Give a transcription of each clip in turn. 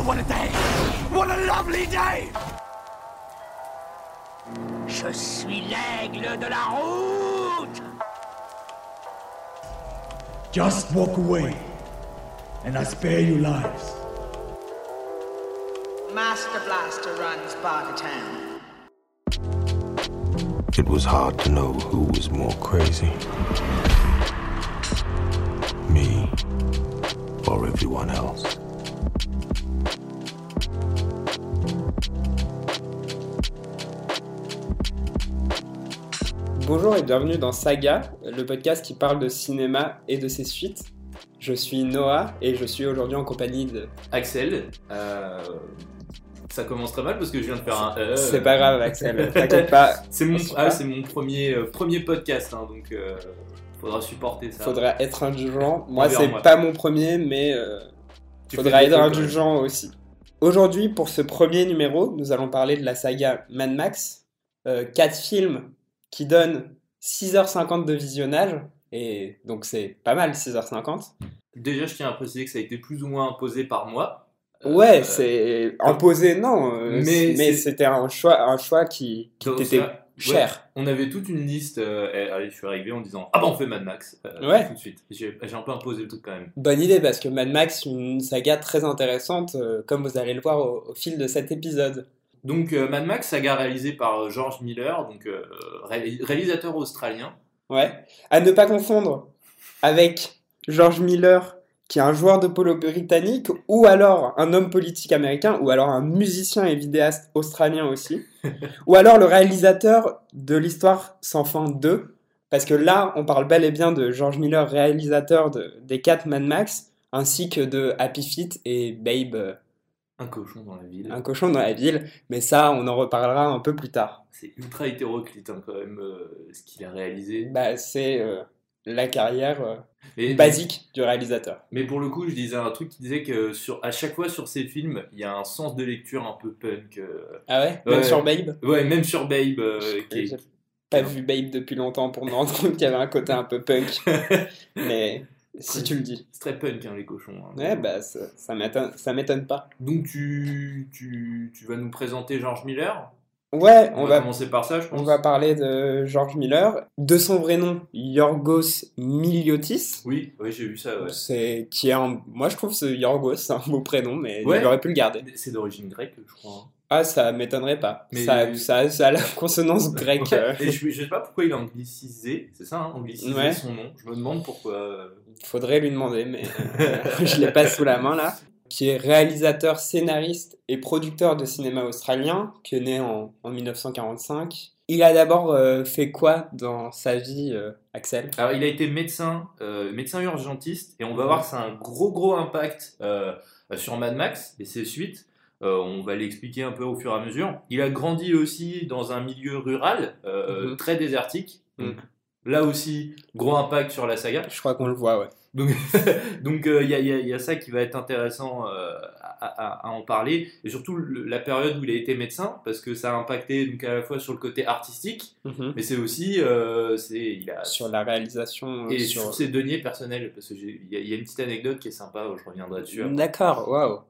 Oh, what a day! What a lovely day! Je suis l'aigle de la route! Just walk away, and I spare you lives. Master Blaster runs Bartertown. It was hard to know who was more crazy. Me or everyone else. Bonjour et bienvenue dans Saga, le podcast qui parle de cinéma et de ses suites. Je suis Noah et je suis aujourd'hui en compagnie de. Axel. euh, ça commence très mal parce que je viens de faire un. euh, C'est pas grave, Axel, t'inquiète pas. C'est mon, ah, c'est mon premier, euh, premier podcast, hein, donc faudra supporter ça. Faudra être indulgent. Moi, c'est pas mon premier, mais Tu faudra être indulgent aussi. Aujourd'hui, pour ce premier numéro, nous allons parler de la saga Mad Max. Euh, quatre films qui donnent 6h50 de visionnage. Et donc, c'est pas mal, 6h50. Déjà, je tiens à préciser que ça a été plus ou moins imposé par moi. Ouais, Euh, c'est imposé, non. euh, mais c'était un choix, un choix qui, qui ouais, cher. on avait toute une liste. euh, allez, je suis arrivé en disant Ah bah on fait Mad Max. euh, Ouais. Tout de suite. J'ai un peu imposé le truc quand même. Bonne idée parce que Mad Max, une saga très intéressante, euh, comme vous allez le voir au, au fil de cet épisode. Donc euh, Mad Max, saga réalisée par euh, George Miller, donc euh, ré- réalisateur australien. Ouais. À ne pas confondre avec George Miller, qui est un joueur de polo britannique, ou alors un homme politique américain, ou alors un musicien et vidéaste australien aussi, ou alors le réalisateur de l'histoire sans fin 2, parce que là, on parle bel et bien de George Miller, réalisateur de- des 4 Mad Max, ainsi que de Happy Feet et Babe, Un cochon dans la ville. un cochon dans la ville, mais ça, on en reparlera un peu plus tard. C'est ultra hétéroclite hein, quand même euh, ce qu'il a réalisé. Bah, c'est euh, la carrière euh, Et- basique du réalisateur. Mais pour le coup, je disais un truc qui disait que sur, à chaque fois sur ces films, il y a un sens de lecture un peu punk. euh, Ah ouais? Même Ouais. sur Babe? Ouais, même sur Babe. euh, qui pas vu Babe depuis longtemps pour me rendre compte qu'il y avait un côté un peu punk. Mais si tu le dis. C'est très punk, hein, les cochons. hein. Ouais, bah ça, ça m'étonne ça m'étonne pas. Donc tu, tu, tu vas nous présenter George Miller? Ouais, On, on va, va, commencer par ça, je pense. on va parler de George Miller. De son vrai nom, Yorgos Miliotis. Oui, oui j'ai vu ça. Ouais. C'est qui est un... Moi je trouve ce Yorgos c'est un beau prénom, mais Ouais. il aurait pu le garder. C'est d'origine grecque, je crois. hein. Ah, ça m'étonnerait pas. Mais- Ça, ça, ça a la consonance grecque. Ouais. Et je, je sais pas pourquoi il a anglicisé, c'est ça, hein, anglicisé Ouais. son nom. Je me demande pourquoi. euh, Faudrait lui demander, mais euh, je l'ai pas sous la main là. Qui est réalisateur, scénariste et producteur de cinéma australien, qui est né en, en 1945. Il a d'abord euh, fait quoi dans sa vie, euh, Axel? Alors, il a été médecin, euh, médecin urgentiste, et on va voir que ça a un gros gros impact sur Mad Max et ses suites. On va l'expliquer un peu au fur et à mesure. Il a grandi aussi dans un milieu rural, Mhm. très désertique. Donc, Mhm. là aussi, gros impact sur la saga. Je crois qu'on le voit, ouais. Donc, donc euh, il y, a, il y a- il y a ça qui va être intéressant euh, à, à- à en parler, et surtout le- la période où il a été médecin, parce que ça a impacté donc à la fois sur le côté artistique, Mhm. mais c'est aussi euh, il a Sur la réalisation. euh, et sur... sur ses deniers personnels, parce que il y, a- il y a une petite anecdote qui est sympa, je reviendrai dessus. D'accord, waouh.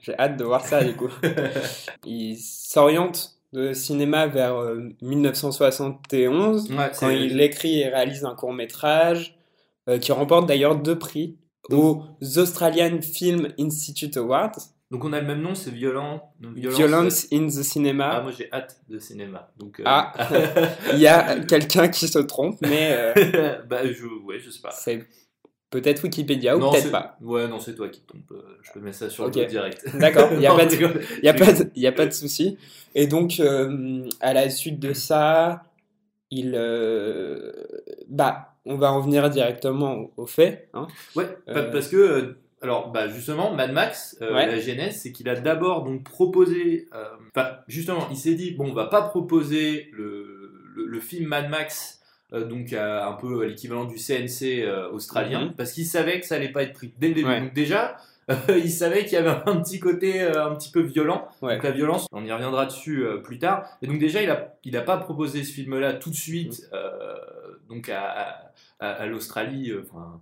J'ai hâte de voir ça du coup. il s'oriente de cinéma vers euh, 1971. Ouais, quand il écrit et réalise un court métrage qui remporte d'ailleurs deux prix aux Australian Film Institute Awards. Donc on a le même nom, c'est violent. donc violence, Violence in the Ah, Cinema. moi j'ai hâte de cinéma. Donc, euh, Ah. Il y a quelqu'un qui se trompe, mais euh, bah, je, ouais, je sais pas. c'est peut-être Wikipédia ou peut-être pas. Ouais, non, c'est toi qui te trompe. euh, Je te mets ça sur Ok. le direct. D'accord, il n'y a Non, pas de, y a pas de, il y a pas de souci. Et donc, euh, à la suite de ça, il, euh, bah, on va en venir directement au, au fait. Hein. Ouais, Euh. parce que, euh, alors, bah, justement, Mad Max, euh, Ouais. la genèse, c'est qu'il a d'abord donc proposé, euh, enfin, justement, il s'est dit, bon, on va pas proposer le, le, le film Mad Max, donc un peu à l'équivalent du CNC australien, Mhm. parce qu'il savait que ça allait pas être pris dès le début. Ouais. Donc déjà, il savait qu'il y avait un petit côté euh, un petit peu violent. Ouais. Donc la violence, on y reviendra dessus euh, plus tard. Et donc déjà, il a, il a pas proposé ce film-là tout de suite, Mm. euh, donc à, à, à- à l'Australie, euh, enfin,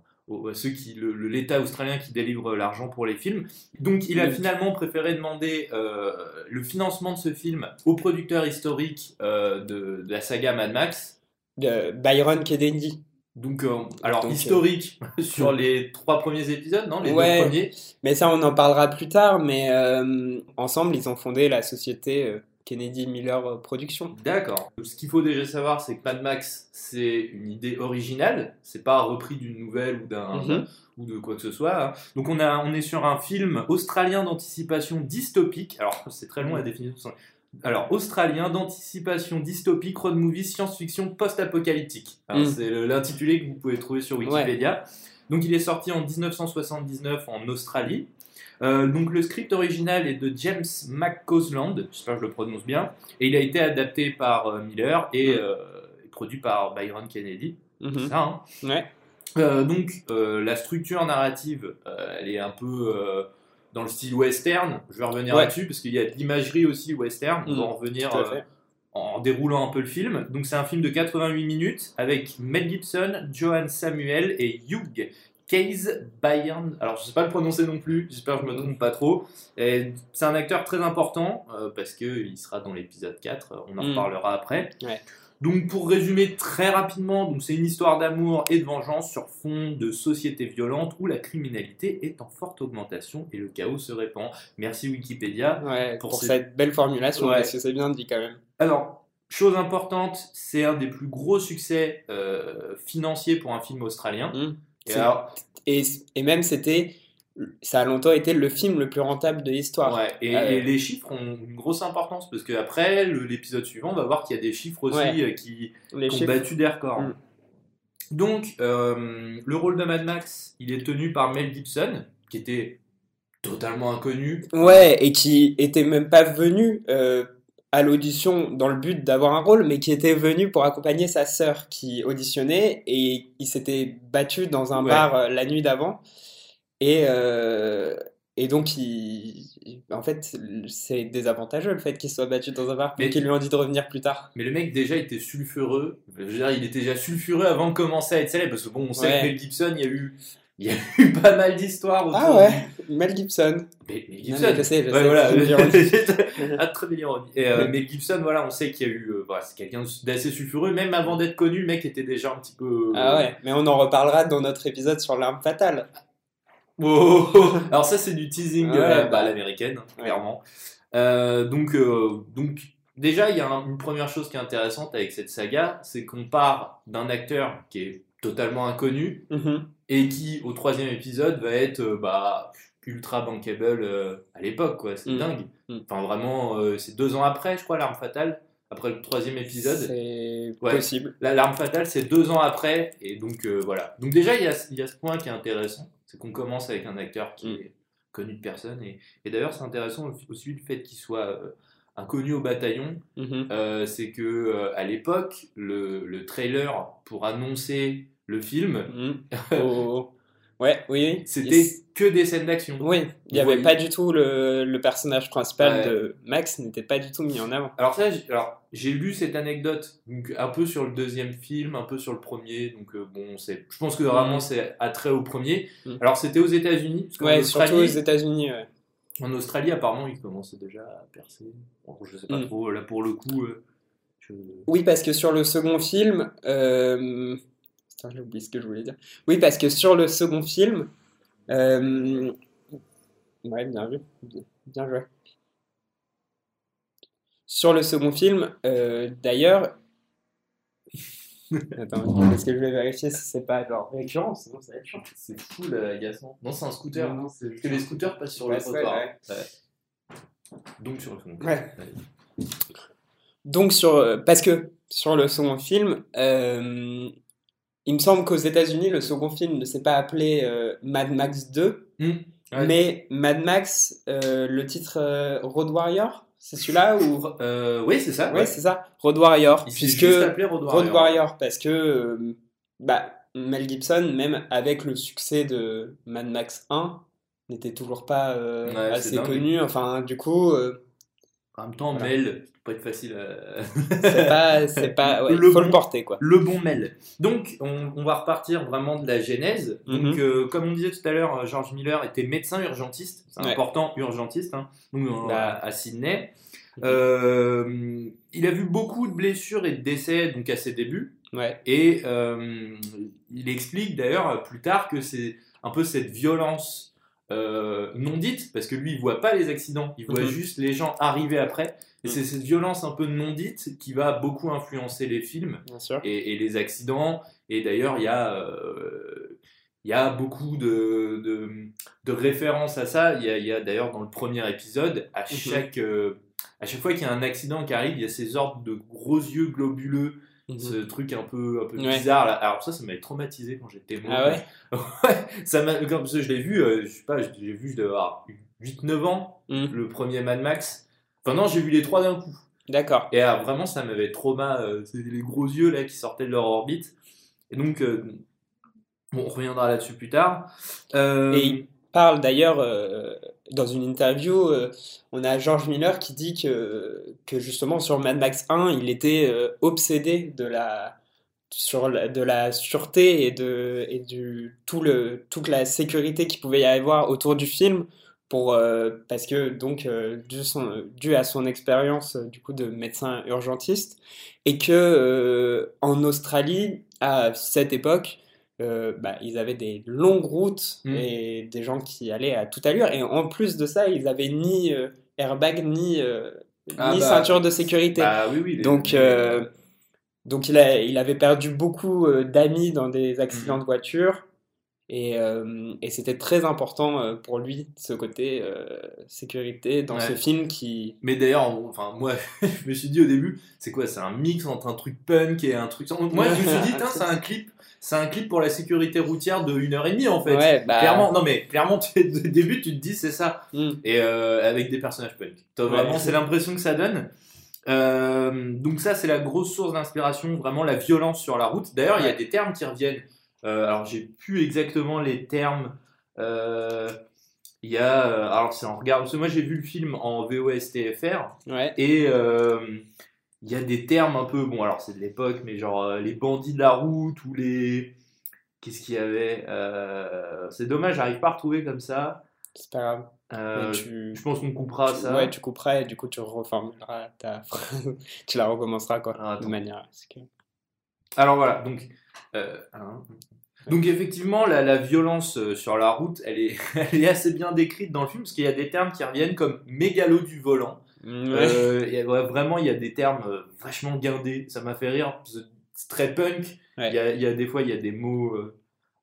à ceux qui l'État australien qui délivre l'argent pour les films. Donc il a Mm. finalement préféré demander euh, le financement de ce film au producteur historique euh, de, de la saga Mad Max. De Byron Kennedy. Donc, euh, alors Donc, euh, historique sur les trois premiers épisodes, non Les Ouais. deux premiers. Mais ça, on en parlera plus tard. Mais euh, ensemble, ils ont fondé la société Kennedy Miller Productions. D'accord. Ce qu'il faut déjà savoir, c'est que Mad Max, c'est une idée originale. C'est pas repris d'une nouvelle ou d'un Mhm. ou de quoi que ce soit. hein. Donc on a, on est sur un film australien d'anticipation dystopique. Alors c'est très long la définition. Alors australien d'anticipation dystopique, road movie, science-fiction, post-apocalyptique. Hein, Mm. C'est l'intitulé que vous pouvez trouver sur Wikipédia. Donc il est sorti en 1979 en Australie. Euh, donc le script original est de James McCausland, j'espère que je le prononce bien, et il a été adapté par euh, Miller et Mm. euh, produit par Byron Kennedy. Mhm. C'est ça, hein Ouais. donc la structure narrative, elle est un peu dans le style western. Je vais revenir Ouais. là-dessus parce qu'il y a de l'imagerie aussi western. On Mm, va en revenir euh, en déroulant un peu le film. Donc c'est un film de 88 minutes avec Mel Gibson, Johan Samuel et Hugh Case Bayern. Alors je sais pas le prononcer non plus. J'espère que je me trompe pas trop. C'est un acteur très important euh, parce que il sera dans l'épisode 4. On en Mm. reparlera après. Ouais. Donc pour résumer très rapidement, donc c'est une histoire d'amour et de vengeance sur fond de société violente où la criminalité est en forte augmentation et le chaos se répand. Merci Wikipédia. Ouais, pour pour, ces- cette belle formulation, Ouais. parce que c'est bien dit quand même. Alors, chose importante, c'est un des plus gros succès euh, financiers pour un film australien. Mm. Et C'est- alors, Et, et même, c'était. Ça a longtemps été le film le plus rentable de l'histoire. ouais, et, Euh, et les chiffres ont une grosse importance parce qu'après, l'épisode suivant, on va voir qu'il y a des chiffres aussi Ouais. euh, qui, Les qui ont battu des records. Mm. Donc, euh, le rôle de Mad Max, il est tenu par Mel Gibson, qui était totalement inconnu. Ouais, et qui était même pas venu euh, à l'audition dans le but d'avoir un rôle, mais qui était venu pour accompagner sa sœur qui auditionnait et il s'était battu dans un Ouais. bar la nuit d'avant. Et, euh, et donc, il, en fait, c'est désavantageux le fait qu'il soit battu dans un bar, Mais- mais qu'il lui ont dit de revenir plus tard. Mais le mec, déjà, était sulfureux. Je veux dire, il était déjà sulfureux avant de commencer à être célèbre. Parce que bon, on sait Ouais. que Mel Gibson, il y a eu, il y a eu pas mal d'histoires autour Ah ouais, Mel Gibson. Mais, Mel Non, Gibson. mais je sais, je Ouais, sais, voilà. ah, très ironie. Et euh, Mel Gibson, voilà, on sait qu'il y a eu. euh, voilà, c'est quelqu'un d'assez sulfureux. Même avant d'être connu, le mec était déjà un petit peu. Ah ouais, mais on en reparlera dans notre épisode sur l'arme fatale. Oh, Alors ça c'est du teasing Ouais, euh, bah. à l'américaine, hein, Ouais. clairement. Euh, donc, euh, donc déjà il y a un- une première chose qui est intéressante avec cette saga, c'est qu'on part d'un acteur qui est totalement inconnu Mhm. et qui au troisième épisode va être bah, ultra bankable à l'époque quoi, c'est Mm. dingue. Mm. Enfin vraiment c'est deux ans après je crois l'arme fatale, après le troisième épisode. C'est Ouais. possible. La- L'arme fatale, c'est deux ans après, et donc voilà. Donc déjà, il y a, il y a ce point qui est intéressant, c'est qu'on commence avec un acteur qui Mm. est connu de personne, et, et d'ailleurs, c'est intéressant aussi le fait qu'il soit euh, inconnu au bataillon, Mhm. euh, c'est que euh, à l'époque, le, le trailer pour annoncer le film, Mhm. Oh. Ouais, oui, oui. c'était Il- que des scènes d'action. Oui, il n'y avait pas du tout le, le personnage principal Ouais. de Max n'était pas du tout mis en avant. Alors ça, j'ai- lu cette anecdote, donc un peu sur le deuxième film, un peu sur le premier, donc euh, bon, c'est, je pense que vraiment Mm. c'est attrait au premier. Mm. Alors c'était aux États-Unis, Ouais, surtout aux Australie, États-Unis. ouais. en Australie apparemment ils commençaient déjà à percer. Bon, je sais pas Mm. trop, là pour le coup, euh, je- Oui, parce que sur le second film. Euh... Putain, j'ai oublié ce que je voulais dire. Oui, parce que sur le second film. euh, Ouais, bien vu. Bien joué. Sur le second film, euh, d'ailleurs. Attends, parce que je vais vérifier si c'est pas genre récurrent, sinon ça va être chiant. c'est fou agaçant. Non, c'est un scooter. Non, non, c'est Parce que les scooters passent sur le Ouais, trottoir. ouais. Ouais. Donc sur le second. Ouais. Allez. Donc sur parce que sur le second film, euh, il me semble qu'aux États-Unis le second film ne s'est pas appelé euh, Mad Max 2, Mm. Ouais. mais Mad Max, euh, le titre euh, Road Warrior, c'est celui-là ou? Oui, c'est ça. ouais, c'est ça, Road Warrior, Il puisque juste appelé Road Warrior. Road Warrior parce que bah Mel Gibson même avec le succès de Mad Max 1 n'était toujours pas Ouais, assez connu, enfin du coup En même temps, Voilà. Mel, pas être facile à... C'est pas, c'est pas, ouais, Le faut bon- le porter quoi. le bon Mel. Donc, on, on va repartir vraiment de la genèse. Donc, Mhm. euh, comme on disait tout à l'heure, euh, George Miller était médecin urgentiste. C'est Ouais. important, urgentiste, hein, donc, euh, Bah. à, à Sydney. Euh, il a vu beaucoup de blessures et de décès donc à ses débuts. Ouais. Et euh, il explique d'ailleurs plus tard que c'est un peu cette violence euh, non dite, parce que lui il voit pas les accidents, il voit Mhm. juste les gens arriver après. Et Mhm. c'est cette violence un peu non dite qui va beaucoup influencer les films et, et les accidents. Et d'ailleurs, il y a, euh, il y a beaucoup de, de, de références à ça. Il y a, a d'ailleurs dans le premier épisode, à Mhm. chaque, euh, à chaque fois qu'il y a un accident qui arrive, il y a ces ordres de gros yeux globuleux, Mhm. ce truc un peu, un peu Ouais. bizarre. Là. Alors ça, ça m'avait traumatisé quand j'étais môme. Ah ouais? Ouais, ça ça, je l'ai vu, euh, je sais pas, je l'ai vu, je devais avoir 8-9 ans, Mhm. le premier Mad Max. Enfin non, j'ai vu les trois d'un coup. D'accord. Et ah, vraiment, ça m'avait trauma, euh, c'est les gros yeux là qui sortaient de leur orbite. Et donc, euh, bon, on reviendra là-dessus plus tard. Euh, Et il parle d'ailleurs dans une interview, euh, on a George Miller qui dit que, que justement sur Mad Max 1, il était euh, obsédé de la, sur de la sûreté et de et du tout le toute la sécurité qu'il pouvait y avoir autour du film pour euh, parce que donc dû, dû à son expérience du coup de médecin urgentiste et que en Australie à cette époque euh, bah, ils avaient des longues routes Mm. et des gens qui allaient à toute allure et en plus de ça ils avaient ni euh, airbag ni euh, Ah ni bah, ceinture de sécurité bah oui, oui. les- donc, euh, donc il, a, il avait perdu beaucoup d'amis dans des accidents Mhm. de voiture. Et, et c'était très important pour lui, ce côté sécurité, dans Ouais. ce film qui... Mais d'ailleurs, enfin, moi, je me suis dit au début, c'est quoi? C'est un mix entre un truc punk et un truc. Moi, je me suis dit, c'est un clip, c'est un clip pour la sécurité routière de 1h30 en fait. Ouais, bah, Clairement, non mais clairement, tu, au début, tu te dis c'est ça. mm, et euh, avec des personnages punk. Ouais. Vraiment, c'est l'impression que ça donne. Euh, donc ça, c'est la grosse source d'inspiration, vraiment la violence sur la route. D'ailleurs, il y a des termes qui reviennent. Euh, alors, j'ai plus exactement les termes. Euh, Il y a, alors c'est en regard, parce que moi j'ai vu le film en VOSTFR ouais, et euh, il y a des termes un peu, bon alors c'est de l'époque, mais genre euh, les bandits de la route ou les, qu'est-ce qu'il y avait Euh, C'est dommage, j'arrive pas à retrouver comme ça. c'est pas grave. Euh, tu, Je pense qu'on coupera tu- ça. ouais, tu couperas et du coup tu reformuleras ta phrase. tu la recommenceras quoi, Alors, de manière que... Alors voilà, donc, hein. donc effectivement, la, la violence sur la route, elle est, elle est assez bien décrite dans le film, parce qu'il y a des termes qui reviennent comme mégalo du volant. Ouais. Euh, ouais, vraiment, il y a des termes euh, vachement guindés, ça m'a fait rire, c'est très punk. Ouais. Il, y a, il y a des fois, il y a des mots euh,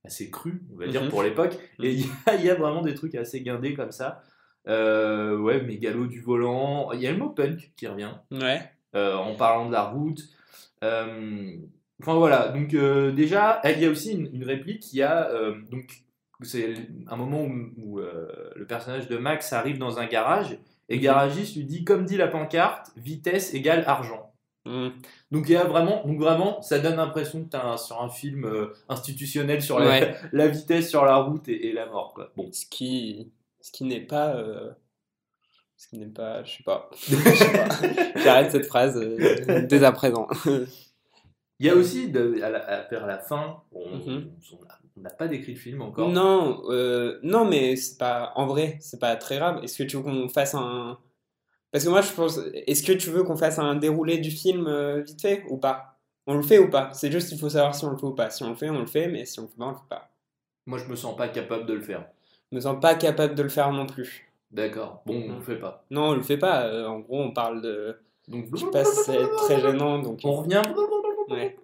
assez crus, on va dire, Mhm. pour l'époque, et il y, a, il y a vraiment des trucs assez guindés comme ça. Euh, ouais, mégalo du volant. Il y a le mot punk qui revient Ouais. euh, en parlant de la route. Euh, enfin voilà, donc déjà, il y a aussi une, une réplique qui a. donc, c'est un moment où, où, le personnage de Max arrive dans un garage et garagiste lui dit Comme dit la pancarte, vitesse égale argent. Mm. Donc il y a vraiment, donc vraiment, ça donne l'impression que tu es sur un film euh, institutionnel sur la, Ouais. la vitesse sur la route et, et la mort. Quoi. Bon, Ce qui, ce qui n'est pas... euh, Ce qui n'est pas... Je sais pas. Je sais pas. J'arrête cette phrase euh, dès à présent. il y a aussi de- à, la, à- la fin, on on a- on n'a pas décrit le film encore. Non, euh, non, mais c'est pas en vrai, c'est pas très grave. Est-ce que tu veux qu'on fasse un Parce que moi je pense, est-ce que tu veux qu'on fasse un déroulé du film euh, vite fait ou pas? On le fait ou pas? C'est juste il faut savoir si on le fait ou pas. Si on le fait, on le fait, mais si on le fait pas, on le fait pas. Moi, je me sens pas capable de le faire. Je me sens pas capable de le faire non plus. D'accord. Bon, on le fait pas. Non, on le fait pas. euh, en gros, on parle de. Donc, Je sais pas c'est très gênant, donc on revient. Ouais.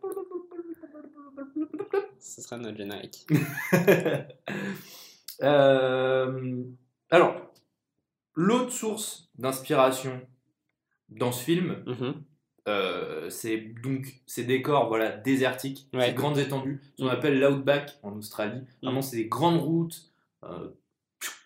Ce sera notre générique. Euh, alors, l'autre source d'inspiration dans ce film, Mhm. euh, c'est donc ces décors voilà, désertiques, Ouais. ces grandes étendues, ce qu'on Mhm. appelle l'outback en Australie. Vraiment, Mhm. c'est des grandes routes, euh,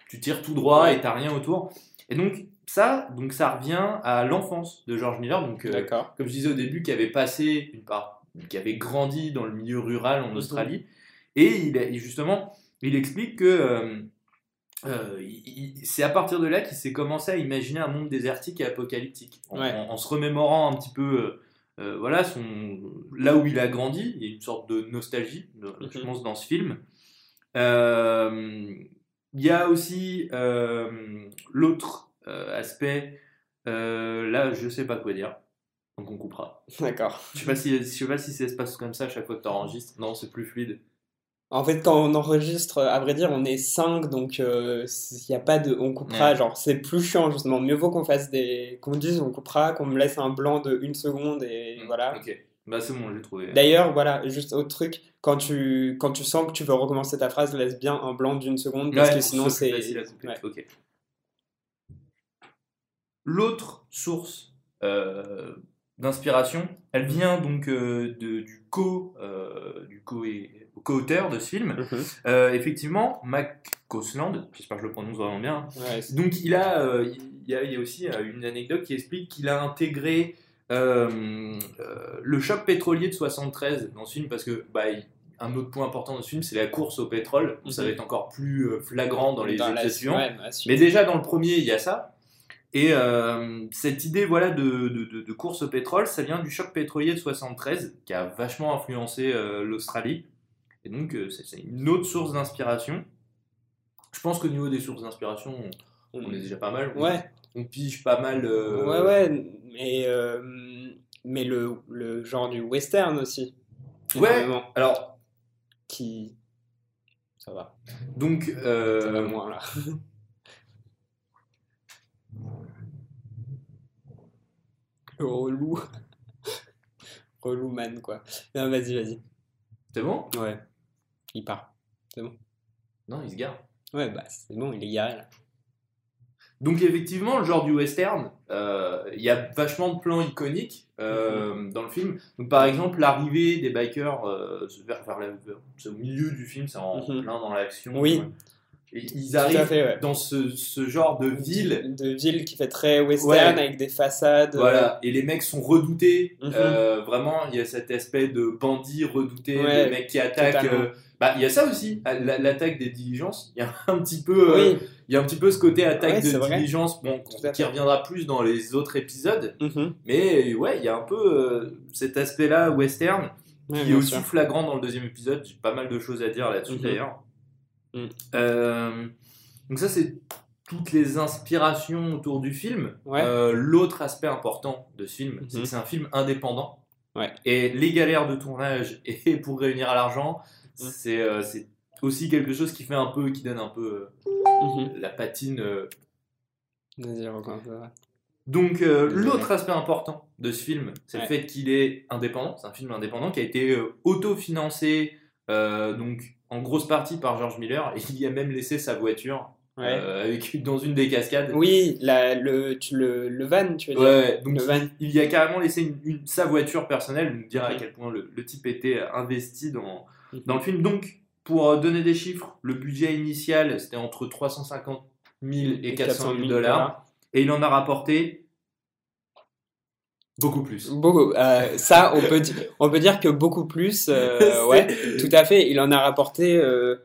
tu tires tout droit et t'as rien autour. Et donc, ça, donc ça revient à l'enfance de George Miller. Donc, comme je disais au début, qui avait passé une part, qui avait grandi dans le milieu rural en Mhm. Australie. Et il, justement, il explique que euh, euh, c'est à partir de là qu'il s'est commencé à imaginer un monde désertique et apocalyptique. En, Ouais. en- en se remémorant un petit peu euh, voilà, son, là où il a grandi, il y a une sorte de nostalgie, de- je Mhm. pense, dans ce film. Euh, Il y a aussi l'autre aspect, là je sais pas quoi dire, donc on coupera. D'accord. Je sais pas si, je sais pas si ça se passe comme ça à chaque fois que tu enregistres. Non, c'est plus fluide. En fait, quand on enregistre, à vrai dire, on est 5, donc il y a pas de. On coupera, Ouais. genre, c'est plus chiant, justement. Mieux vaut qu'on fasse des. Qu'on dise, on coupera, qu'on me laisse un blanc de une seconde, et voilà. Ok, bah c'est bon, j'ai trouvé. D'ailleurs, voilà, juste autre truc, quand tu, quand tu sens que tu veux recommencer ta phrase, laisse bien un blanc d'une seconde, parce Ouais, que sinon c'est ouais. Ok. L'autre source euh, d'inspiration, elle vient donc euh, de- du co euh, du co co-auteur de ce film. Mhm. Euh, effectivement, Mac Cosland, j'espère que je le prononce vraiment bien. Ouais, c'est- Donc il a, euh, il y a, il y a aussi une anecdote qui explique qu'il a intégré le choc pétrolier de 73 dans ce film parce que bah, il- un autre point important dans ce film, c'est la course au pétrole. Ça Mhm. va être encore plus flagrant dans les épisodes suivants. ouais. Mais déjà dans le premier, il y a ça. Et euh, cette idée voilà, de, de- course au pétrole, ça vient du choc pétrolier de 73, qui a vachement influencé euh, l'Australie. Et donc, euh, c'est une autre source d'inspiration. Je pense qu'au niveau des sources d'inspiration, on, on est déjà pas mal. On- Ouais. On pige pas mal. Ouais, ouais, mais, mais le, le genre du western aussi. Ouais. Alors, Qui. Ça va. donc. Ça va moins là. relou. relou man, quoi. Non, vas-y, vas-y. c'est bon? Ouais. Il part. Non, il se gare. Ouais, bah c'est bon, il est garé là. Donc effectivement, le genre du western, euh, il y a vachement de plans iconiques euh, Mhm. dans le film. Donc par exemple, l'arrivée des bikers euh, vers, vers la- vers- c'est au milieu du film, c'est en Mhm. plein dans l'action. Oui. Et ils arrivent fait, ouais. dans ce, ce genre de ville. De ville qui fait très western Ouais. avec des façades. Voilà, et les mecs sont redoutés. Mhm. Euh, vraiment, il y a cet aspect de bandits redoutés, Ouais, de mecs qui attaquent. euh, Bah, il y a ça aussi, l'attaque des diligences. Il y a un petit peu, euh, Oui. il y a un petit peu ce côté attaque de diligence, bon, qui reviendra plus dans les autres épisodes. Mhm. Mais ouais, il y a un peu euh, cet aspect-là western qui est aussi sûr. flagrant dans le deuxième épisode. J'ai pas mal de choses à dire là-dessus Mhm. d'ailleurs. Mhm. Euh, donc ça, c'est toutes les inspirations autour du film. Ouais. Euh, L'autre aspect important de ce film, c'est Mhm. que c'est un film indépendant. Ouais. Et les galères de tournage et pour réunir l'argent, Mhm. c'est euh, c'est aussi quelque chose qui fait un peu, qui donne un peu Mhm. euh, la patine. Donc euh, l'autre aspect important de ce film, c'est le fait qu'il est indépendant. C'est un film indépendant qui a été euh, autofinancé, euh, donc en grosse partie par George Miller. Et il y a même laissé sa voiture Ouais. euh, avec, dans une des cascades. Oui, la, le, tu, le, le van, tu veux dire Ouais, donc Le van. il y a carrément laissé une, une- sa voiture personnelle, nous dire à Mhm. quel point le, le type était investi dans, Mhm. dans le film. Donc, pour euh, donner des chiffres, le budget initial c'était entre 350 000 et 400 000 dollars, et il en a rapporté beaucoup plus. Beaucoup. euh, ça, on peut, on peut dire que beaucoup plus. euh, ouais, tout à fait. Il en a rapporté euh,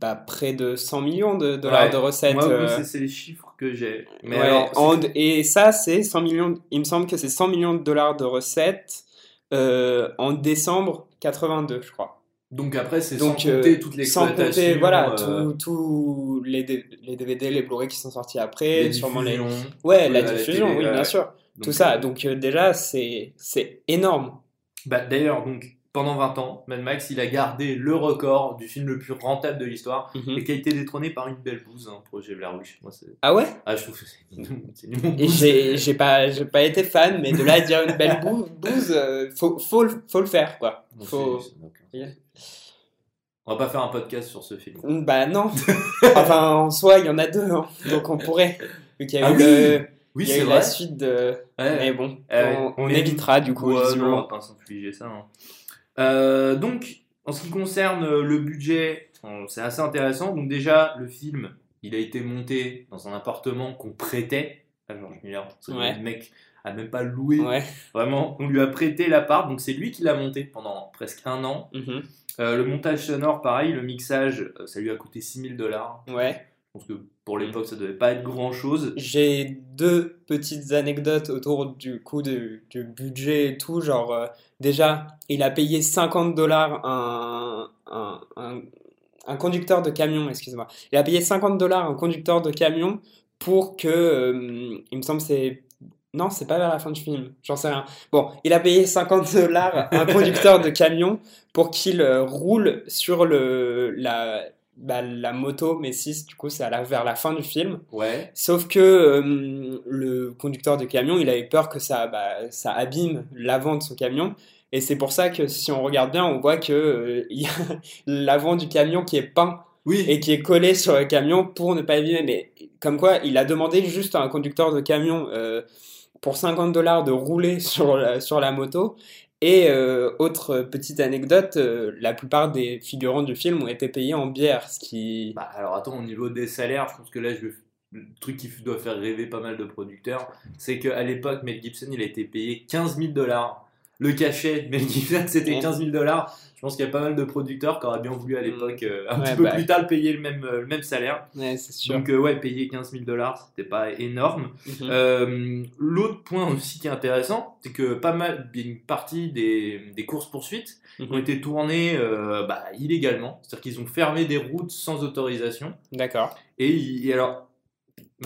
bah, près de 100 millions de dollars Ouais. de recettes. Moi, euh, c'est- les chiffres que j'ai. Ouais, et ça, c'est 100 millions. Il me semble que c'est 100 millions de dollars de recettes en décembre 82, je crois. donc après, c'est sans compter toute sans l'exploitation. compter, voilà, tous les, les DVD, les Blu-ray qui sont sortis après, les sûrement les. Ouais, la la diffusion, télé, oui, bien sûr. Donc, Tout ça. Donc, euh, déjà, c'est énorme. Bah, D'ailleurs, donc pendant 20 ans, Mad Max, il a gardé le record du film le plus rentable de l'histoire Mhm. et qui a été détrôné par une belle bouse, un projet Blair Witch. Moi, c'est- Ah ouais? Ah, je trouve que c'est bouse. j'ai pas, pas été fan, mais de là à dire une belle bou- bouse, euh, faut, faut, le- faut le faire, quoi. Faut... ok. On va pas faire un podcast sur ce film. Bah non. enfin, en soi, il y en a deux, hein. donc on pourrait. Vu qu'il y a Ah eu, oui, le- Oui, c'est vrai. la suite de... Ouais. Mais bon, Ouais. on, on Mais- évitera du coup, Ouais, non, on va pas s'infliger ça. hein. Euh, donc, en ce qui concerne euh, le budget, euh, c'est assez intéressant. Donc déjà, le film, il a été monté dans un appartement qu'on prêtait à George Miller. Ouais. Le mec a même pas loué. Ouais. Vraiment, on lui a prêté l'appart. Donc c'est lui qui l'a monté pendant presque un an. Mhm. Euh, le montage sonore, pareil. Le mixage, euh, ça lui a coûté 6000 dollars. Ouais. Je pense que pour l'époque, ça devait pas être grand chose. J'ai deux petites anecdotes autour du coup du, du budget et tout. Genre, euh, déjà, il a payé 50 dollars un, un, un, un conducteur de camion, excuse-moi. Il a payé 50 dollars un conducteur de camion pour que, euh, il me semble, c'est. Non, c'est pas vers la fin du film, j'en sais rien. Bon, il a payé 50 dollars un conducteur de camion pour qu'il euh, roule sur le, la, bah, la moto Messis, du coup, c'est vers la fin du film. Ouais. Sauf que euh, le conducteur de camion, il avait peur que ça, bah, ça abîme l'avant de son camion. Et c'est pour ça que si on regarde bien, on voit que euh, il y a l'avant du camion qui est peint Oui. et qui est collé sur le camion pour ne pas abîmer. Mais comme quoi, il a demandé juste à un conducteur de camion euh, pour 50 dollars de rouler sur la, sur la moto. Et euh, autre petite anecdote, euh, la plupart des figurants du film ont été payés en bière, ce qui... Bah, alors attends, au niveau des salaires, je pense que là, le truc qui doit faire rêver pas mal de producteurs, c'est qu'à l'époque, Mel Gibson, il a été payé 15 000 dollars. Le cachet Mel Gibson, c'était Ouais. 15 000 dollars. Je pense qu'il y a pas mal de producteurs qui auraient bien voulu à l'époque, euh, un Ouais, petit peu bah. plus tard, payer le même, euh, le même salaire. Ouais, c'est sûr. Donc, euh, ouais, payer 15 000 dollars, c'était pas énorme. Mhm. Euh, L'autre point aussi qui est intéressant, c'est que pas mal, une partie des, des courses-poursuites ont Mhm. été tournées bah, illégalement. C'est-à-dire qu'ils ont fermé des routes sans autorisation. D'accord. Et, alors,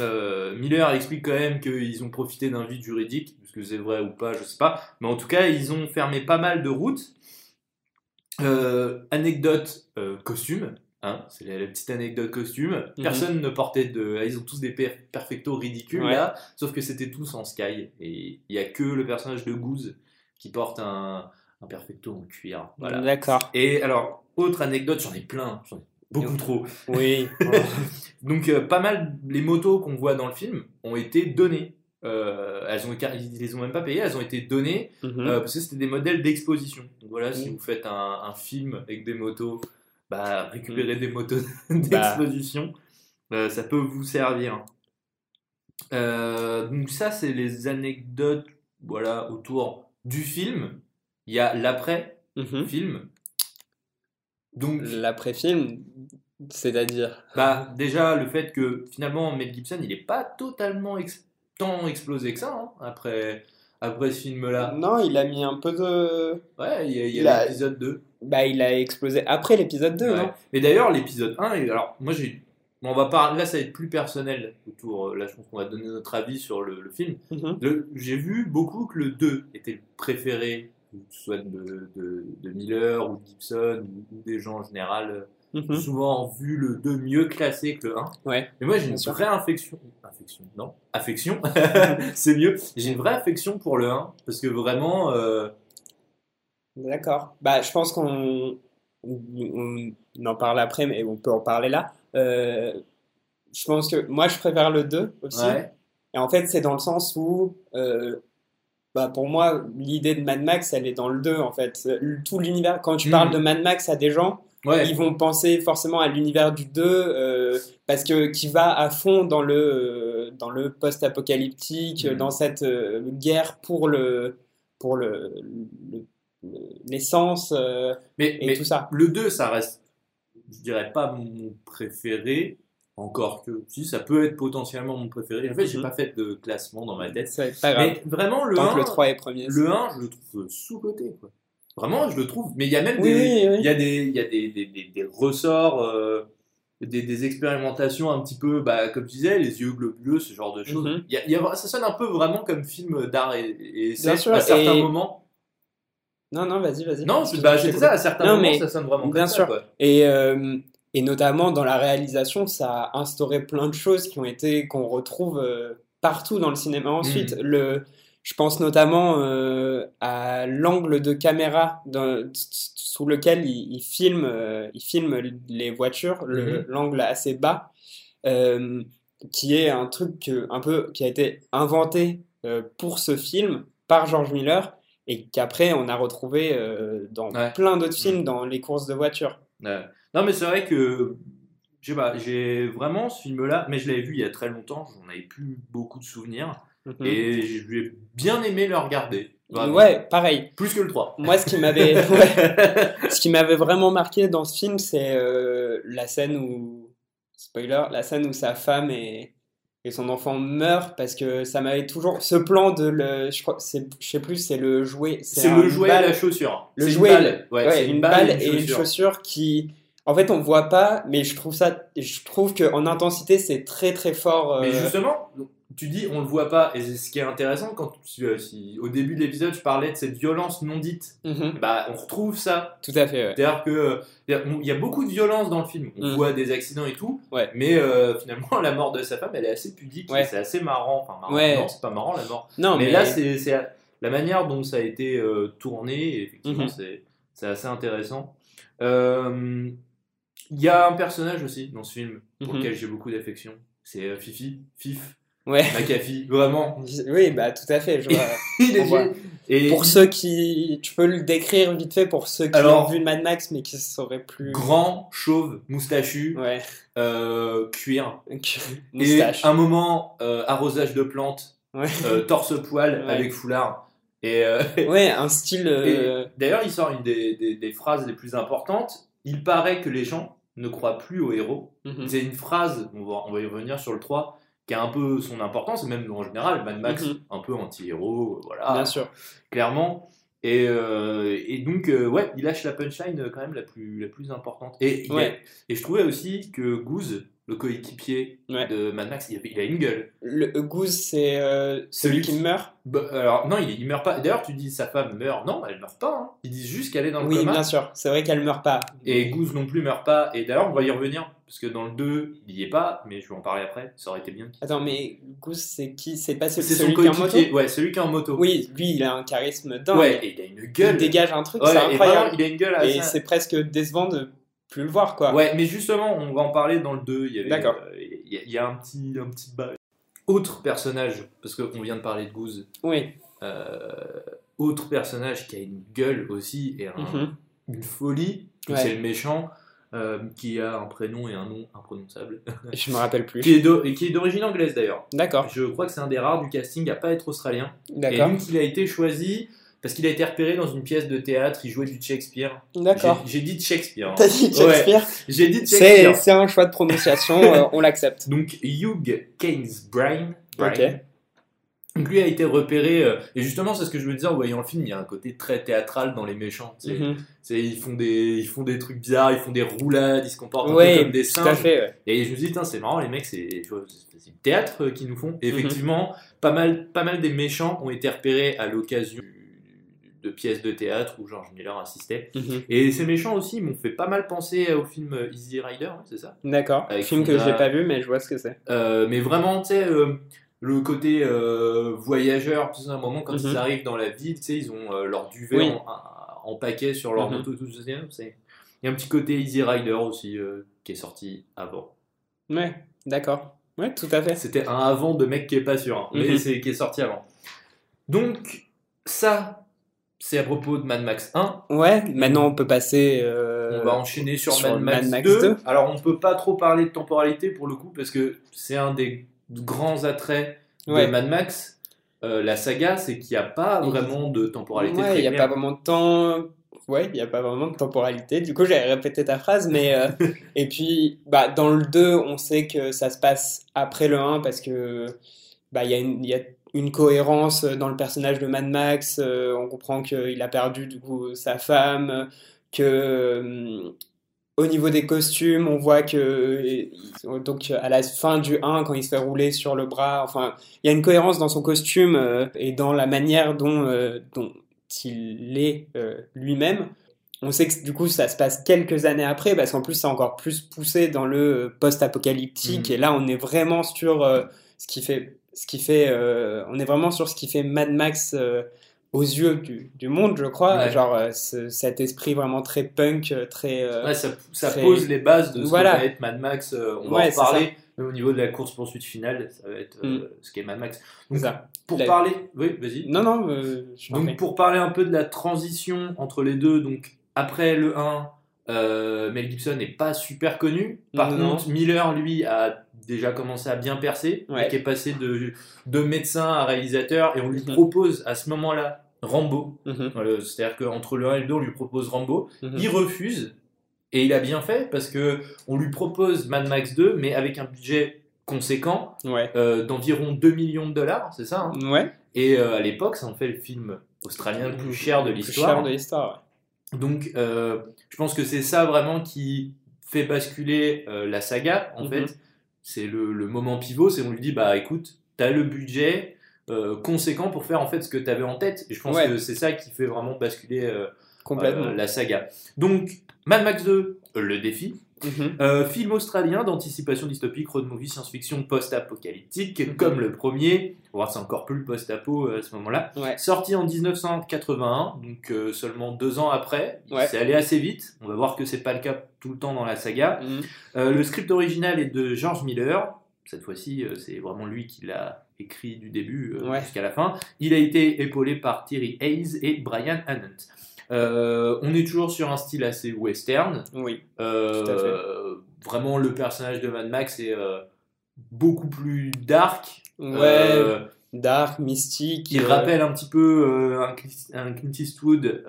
euh, Miller explique quand même qu'ils ont profité d'un vide juridique, que c'est vrai ou pas, je sais pas. Mais en tout cas, ils ont fermé pas mal de routes. Euh, anecdote euh, costume, hein, c'est la, la petite anecdote costume. Mhm. Personne ne portait de. Ils ont tous des per- perfectos ridicules Ouais. là, sauf que c'était tous en sky. Et il y a que le personnage de Goose qui porte un, un perfecto en cuir. Voilà. D'accord. Et alors, autre anecdote, j'en ai plein, j'en ai beaucoup trop. Oui. Donc euh, pas mal, les motos qu'on voit dans le film ont été données. Euh, elles ont, ils les ont même pas payées, elles ont été données Mhm. euh, parce que c'était des modèles d'exposition. Donc voilà, si Mhm. vous faites un, un film avec des motos, bah, récupérez des motos Bah. d'exposition, Euh, ça peut vous servir. Euh, donc ça, c'est les anecdotes voilà, autour du film. Il y a l'après-film. Mhm. Donc L'après-film, c'est-à-dire. Bah, déjà, le fait que finalement, Mel Gibson, il n'est pas totalement ex- tant explosé que ça hein, après, après ce film-là. Non, il a mis un peu de. Ouais, il y a, il y a Il a- l'épisode 2. Bah, il a explosé après l'épisode 2, Ouais. non? Mais d'ailleurs, l'épisode 1, et alors, moi, j'ai. bon, on va pas... Là, ça va être plus personnel autour. euh, Là, je pense qu'on va donner notre avis sur le, le film. Mhm. Le- J'ai vu beaucoup que le 2 était le préféré, que ce soit de, de, de Miller ou de Gibson ou, ou des gens en général. Mhm. souvent vu le 2 mieux classé que le 1. Ouais. Mais moi j'ai une vraie infection. Affection, non Affection, c'est mieux. J'ai une vraie affection pour le 1 parce que vraiment. euh, D'accord. Bah, je pense qu'on on, on en parle après, mais on peut en parler là. Euh, je pense que moi, je préfère le 2 aussi. ouais. Et en fait, c'est dans le sens où, euh, bah, pour moi, l'idée de Mad Max, elle est dans le 2, en fait. Tout l'univers, quand tu Mhm. parles de Mad Max à des gens, Ouais. ils vont penser forcément à l'univers du 2, euh, parce que qui va à fond dans le, euh, dans le post-apocalyptique, Mhm. dans cette euh, guerre pour le, pour le, le- le- l'essence Mais, et mais tout ça. le 2, ça reste, je dirais pas mon préféré. Encore que, si, ça peut être potentiellement mon préféré. En fait, j'ai Mhm. pas fait de classement dans ma tête. C'est pas grave. Mais vraiment, le Tant 1, que le 3 est premier. le 1, je le trouve sous-côté. quoi. Vraiment, je le trouve. Mais il y a même des, oui, oui. il y a des, il y a des, des, des- des ressorts, euh, des, des expérimentations un petit peu, bah, comme tu disais, les yeux globuleux, ce genre de choses. Mhm. Il y a- il y a- ça sonne un peu vraiment comme film d'art et, Bien sûr, à certains et- moments. Non, non, vas-y, vas-y. Non, bah, je t'écoute. ça, à certains Non, moments, mais- ça sonne vraiment bien comme sûr. ça. quoi. Et, euh, et notamment dans la réalisation, ça a instauré plein de choses qui ont été qu'on retrouve euh, partout dans le cinéma ensuite. Le, je pense notamment euh, à l'angle de caméra dans- sous lequel il, il filme, euh, il filme les voitures, Mhm. l'angle assez bas, euh, qui est un truc que- un peu qui a été inventé euh, pour ce film par George Miller et qu'après on a retrouvé dans Ouais. plein d'autres films, Mhm. dans les courses de voitures. Ouais. Non, mais c'est vrai que j'ai vraiment ce film-là, mais je l'avais vu il y a très longtemps, j'en avais plus beaucoup de souvenirs, Mhm. et j'ai bien aimé le regarder. Vraiment. Ouais, pareil. Plus que le 3. Moi, ce qui m'avait, ouais, ce qui m'avait vraiment marqué dans ce film, c'est euh, la scène où spoiler, la scène où sa femme et, et son enfant meurent parce que ça m'avait toujours. Ce plan de le. Je crois, c'est, je sais plus, c'est le jouet. C'est le jouet balle- à la chaussure. Le C'est une jouet, balle. Ouais, une balle et une chaussure qui. En fait, on voit pas, mais je trouve ça. Je trouve qu'en intensité, c'est très très fort. Mais euh, justement, tu dis on le voit pas, et c'est ce qui est intéressant quand tu- euh, si, au début de l'épisode je parlais de cette violence non dite, mhm, bah on retrouve ça. tout à fait, ouais. C'est-à-dire que euh, il y a beaucoup de violence dans le film. On Mm. voit des accidents et tout, Ouais. mais euh, finalement la mort de sa femme elle est assez pudique, Ouais. c'est assez marrant. Enfin, marrant. Ouais. Non, c'est pas marrant la mort. Non, mais, mais, là c'est c'est la manière dont ça a été euh, tourné, effectivement Mhm. c'est c'est assez intéressant. Euh, Il y a un personnage aussi dans ce film pour Mhm. lequel j'ai beaucoup d'affection. C'est Fifi, Fif, Ouais. McAfee, vraiment. Oui, bah tout à fait. Je vois. Il est On voit. génial. Et pour ceux qui. Tu peux le décrire vite fait pour ceux qui Alors- ont vu Mad Max mais qui sauraient plus. grand, chauve, moustachu, Ouais. euh, cuir. Moustache. Et un moment, euh, arrosage de plantes, Ouais. euh, torse-poil Ouais. avec foulard. Et, Ouais, un style. D'ailleurs, il sort une des, des- des phrases les plus importantes. Il paraît que les gens ne croient plus aux héros. mhm. C'est une phrase, on va, on va y revenir sur le 3, qui a un peu son importance, et même en général, Mad Max, Mhm. un peu anti-héros, voilà, Bien sûr. clairement. Et, euh, et donc, euh, ouais, il lâche la punchline euh, quand même la plus, la plus importante. Et, Ouais. et je trouvais aussi que Goose, le coéquipier Ouais. de Mad Max, il, il a une gueule. Le Goose, c'est euh, celui Celui qui qui- meurt. Bah, alors, non, il, il meurt pas. D'ailleurs, tu dis sa femme meurt. Non, elle meurt pas. hein. Ils disent juste qu'elle est dans le Oui, coma. bien sûr. C'est vrai qu'elle meurt pas. Et Goose non plus meurt pas. Et d'ailleurs, on va y revenir. Parce que dans le 2, il y est pas. Mais je vais en parler après. Ça aurait été bien. Attends, mais Goose, c'est qui? C'est pas celui, qui est en moto? Ouais, celui qui est en moto. Oui, lui, il a un charisme dingue. Ouais, et il a une il gueule. dégage un truc, Ouais, c'est et incroyable. vraiment, il a une gueule Et c'est presque décevant de plus le voir, quoi. Ouais, mais justement, on va en parler dans le 2. Il y avait, D'accord. euh, Il y, a- il y a un petit, un petit bas. Autre personnage, parce qu'on vient de parler de Goose. Oui. euh, autre personnage qui a une gueule aussi et un- Mhm. une folie, Ouais. c'est le méchant euh, qui a un prénom et un nom imprononçables, Je me rappelle plus. qui est d'o- et qui est d'origine anglaise d'ailleurs. D'accord, Je crois que c'est un des rares du casting à pas être australien. Et d'accord, donc il a été choisi parce qu'il a été repéré dans une pièce de théâtre, il jouait du Shakespeare. d'accord. J'ai dit Shakespeare. hein. T'as dit Ouais, Shakespeare J'ai dit Shakespeare. c'est un choix de prononciation, euh, on l'accepte. Donc Hugh Keynes Bryan. Ok. Donc lui a été repéré, euh, et justement c'est ce que je veux dire en voyant le film, il y a un côté très théâtral dans les méchants. C'est- Ils, font des, ils font des trucs bizarres, ils font des roulades, ils se comportent un peu Ouais, comme des tout à singes. fait. ouais. Et je me Tain, c'est marrant, les mecs, c'est du théâtre euh, qu'ils nous font. Et Mhm. effectivement, pas, mal, pas mal des méchants ont été repérés à l'occasion de pièces de théâtre où George Miller assistait. Mhm. Et ces méchants aussi m'ont fait pas mal penser au film Easy Rider, hein, c'est ça? D'accord. Film que j'ai pas vu, mais je vois ce que c'est. Euh, mais vraiment, tu sais, euh, le côté euh, voyageur, tout ça, à un moment, quand Mhm. ils arrivent dans la ville, tu sais, ils ont euh, leur duvet Oui. en, en paquet sur leur Mhm. moto, tout ça. c'est- Il y a un petit côté Easy Rider aussi euh, qui est sorti avant. Ouais, d'accord. Ouais, tout à fait. C'était un avant de mec qui est pas sûr, hein, mais Mhm. c'est qui est sorti avant. Donc, ça, c'est à propos de Mad Max 1. Ouais, maintenant on peut passer. euh, On va enchaîner sur, sur Mad, Max Mad Max 2. 2. Alors, on peut pas trop parler de temporalité pour le coup, parce que c'est un des grands attraits Ouais. de Mad Max. Euh, la saga, c'est qu'il n'y a pas vraiment de temporalité Ouais, il n'y a pas vraiment de temps. Ouais, il n'y a pas vraiment de temporalité. Du coup, j'avais répété ta phrase, mais. euh, et puis, bah, dans le 2, on sait que ça se passe après le 1 parce que. Bah, il y a une. il y a une cohérence dans le personnage de Mad Max, euh, on comprend qu'il a perdu du coup sa femme, que euh, au niveau des costumes, on voit que donc à la fin du 1 quand il se fait rouler sur le bras, enfin, il y a une cohérence dans son costume euh, et dans la manière dont, euh, dont il est euh, lui-même. On sait que du coup ça se passe quelques années après parce qu'en plus c'est encore plus poussé dans le euh, post-apocalyptique Mhm. et là on est vraiment sur euh, ce qui fait ce qui fait euh, on est vraiment sur ce qui fait Mad Max euh, aux yeux du, du monde je crois Ouais. genre euh, ce- cet esprit vraiment très punk très Ouais, ça, pose les bases de ce Voilà. que va être Mad Max. on va Ouais, en parler. Au niveau de la course-poursuite finale, ça va être Mm. ce qu'est Mad Max. Donc, ça. pour La- parler... Oui, vas-y. non non je Donc pour parler un peu de la transition entre les deux, donc après le 1, euh, Mel Gibson n'est pas super connu. Par Non. contre, Miller, lui, a déjà commencé à bien percer, Ouais. et qui est passé de, de médecin à réalisateur, et on lui Mhm. propose à ce moment-là Rambo. Mhm, C'est-à-dire qu'entre le 1 et le 2, on lui propose Rambo. mhm. Il refuse, Et il a bien fait parce que on lui propose Mad Max 2, mais avec un budget conséquent Ouais. euh, d'environ 2 millions de dollars, c'est ça hein Ouais. Et euh, à l'époque, ça en fait le film australien le plus cher de l'histoire. cher de l'histoire, Donc, euh, je pense que c'est ça vraiment qui fait basculer la saga, en fait. C'est le, le moment pivot, c'est on lui dit, bah écoute, t'as le budget euh, conséquent pour faire en fait ce que t'avais en tête. Et je pense Ouais. que c'est ça qui fait vraiment basculer euh, Complètement. euh, la saga. Donc, Mad Max 2, euh, le défi. Mhm. Euh, film australien d'anticipation dystopique, road movie science-fiction post-apocalyptique, Mhm. comme le premier. Voir, c'est encore plus le post-apo euh, à ce moment-là. Ouais. Sorti en 1981, donc euh, seulement deux ans après. Ouais. C'est allé assez vite. On va voir que c'est pas le cas tout le temps dans la saga. Mhm. Le script original est de George Miller. Cette fois-ci, c'est vraiment lui qui l'a écrit du début euh, Ouais. jusqu'à la fin. Il a été épaulé par Thierry Hayes et Brian Annant. Euh, on est toujours sur un style assez western. Oui. Euh, Tout à Vraiment, le personnage de Mad Max est euh, beaucoup plus dark. Ouais. Dark, mystique. qui euh, rappelle un petit peu un, Clint- un Clint Eastwood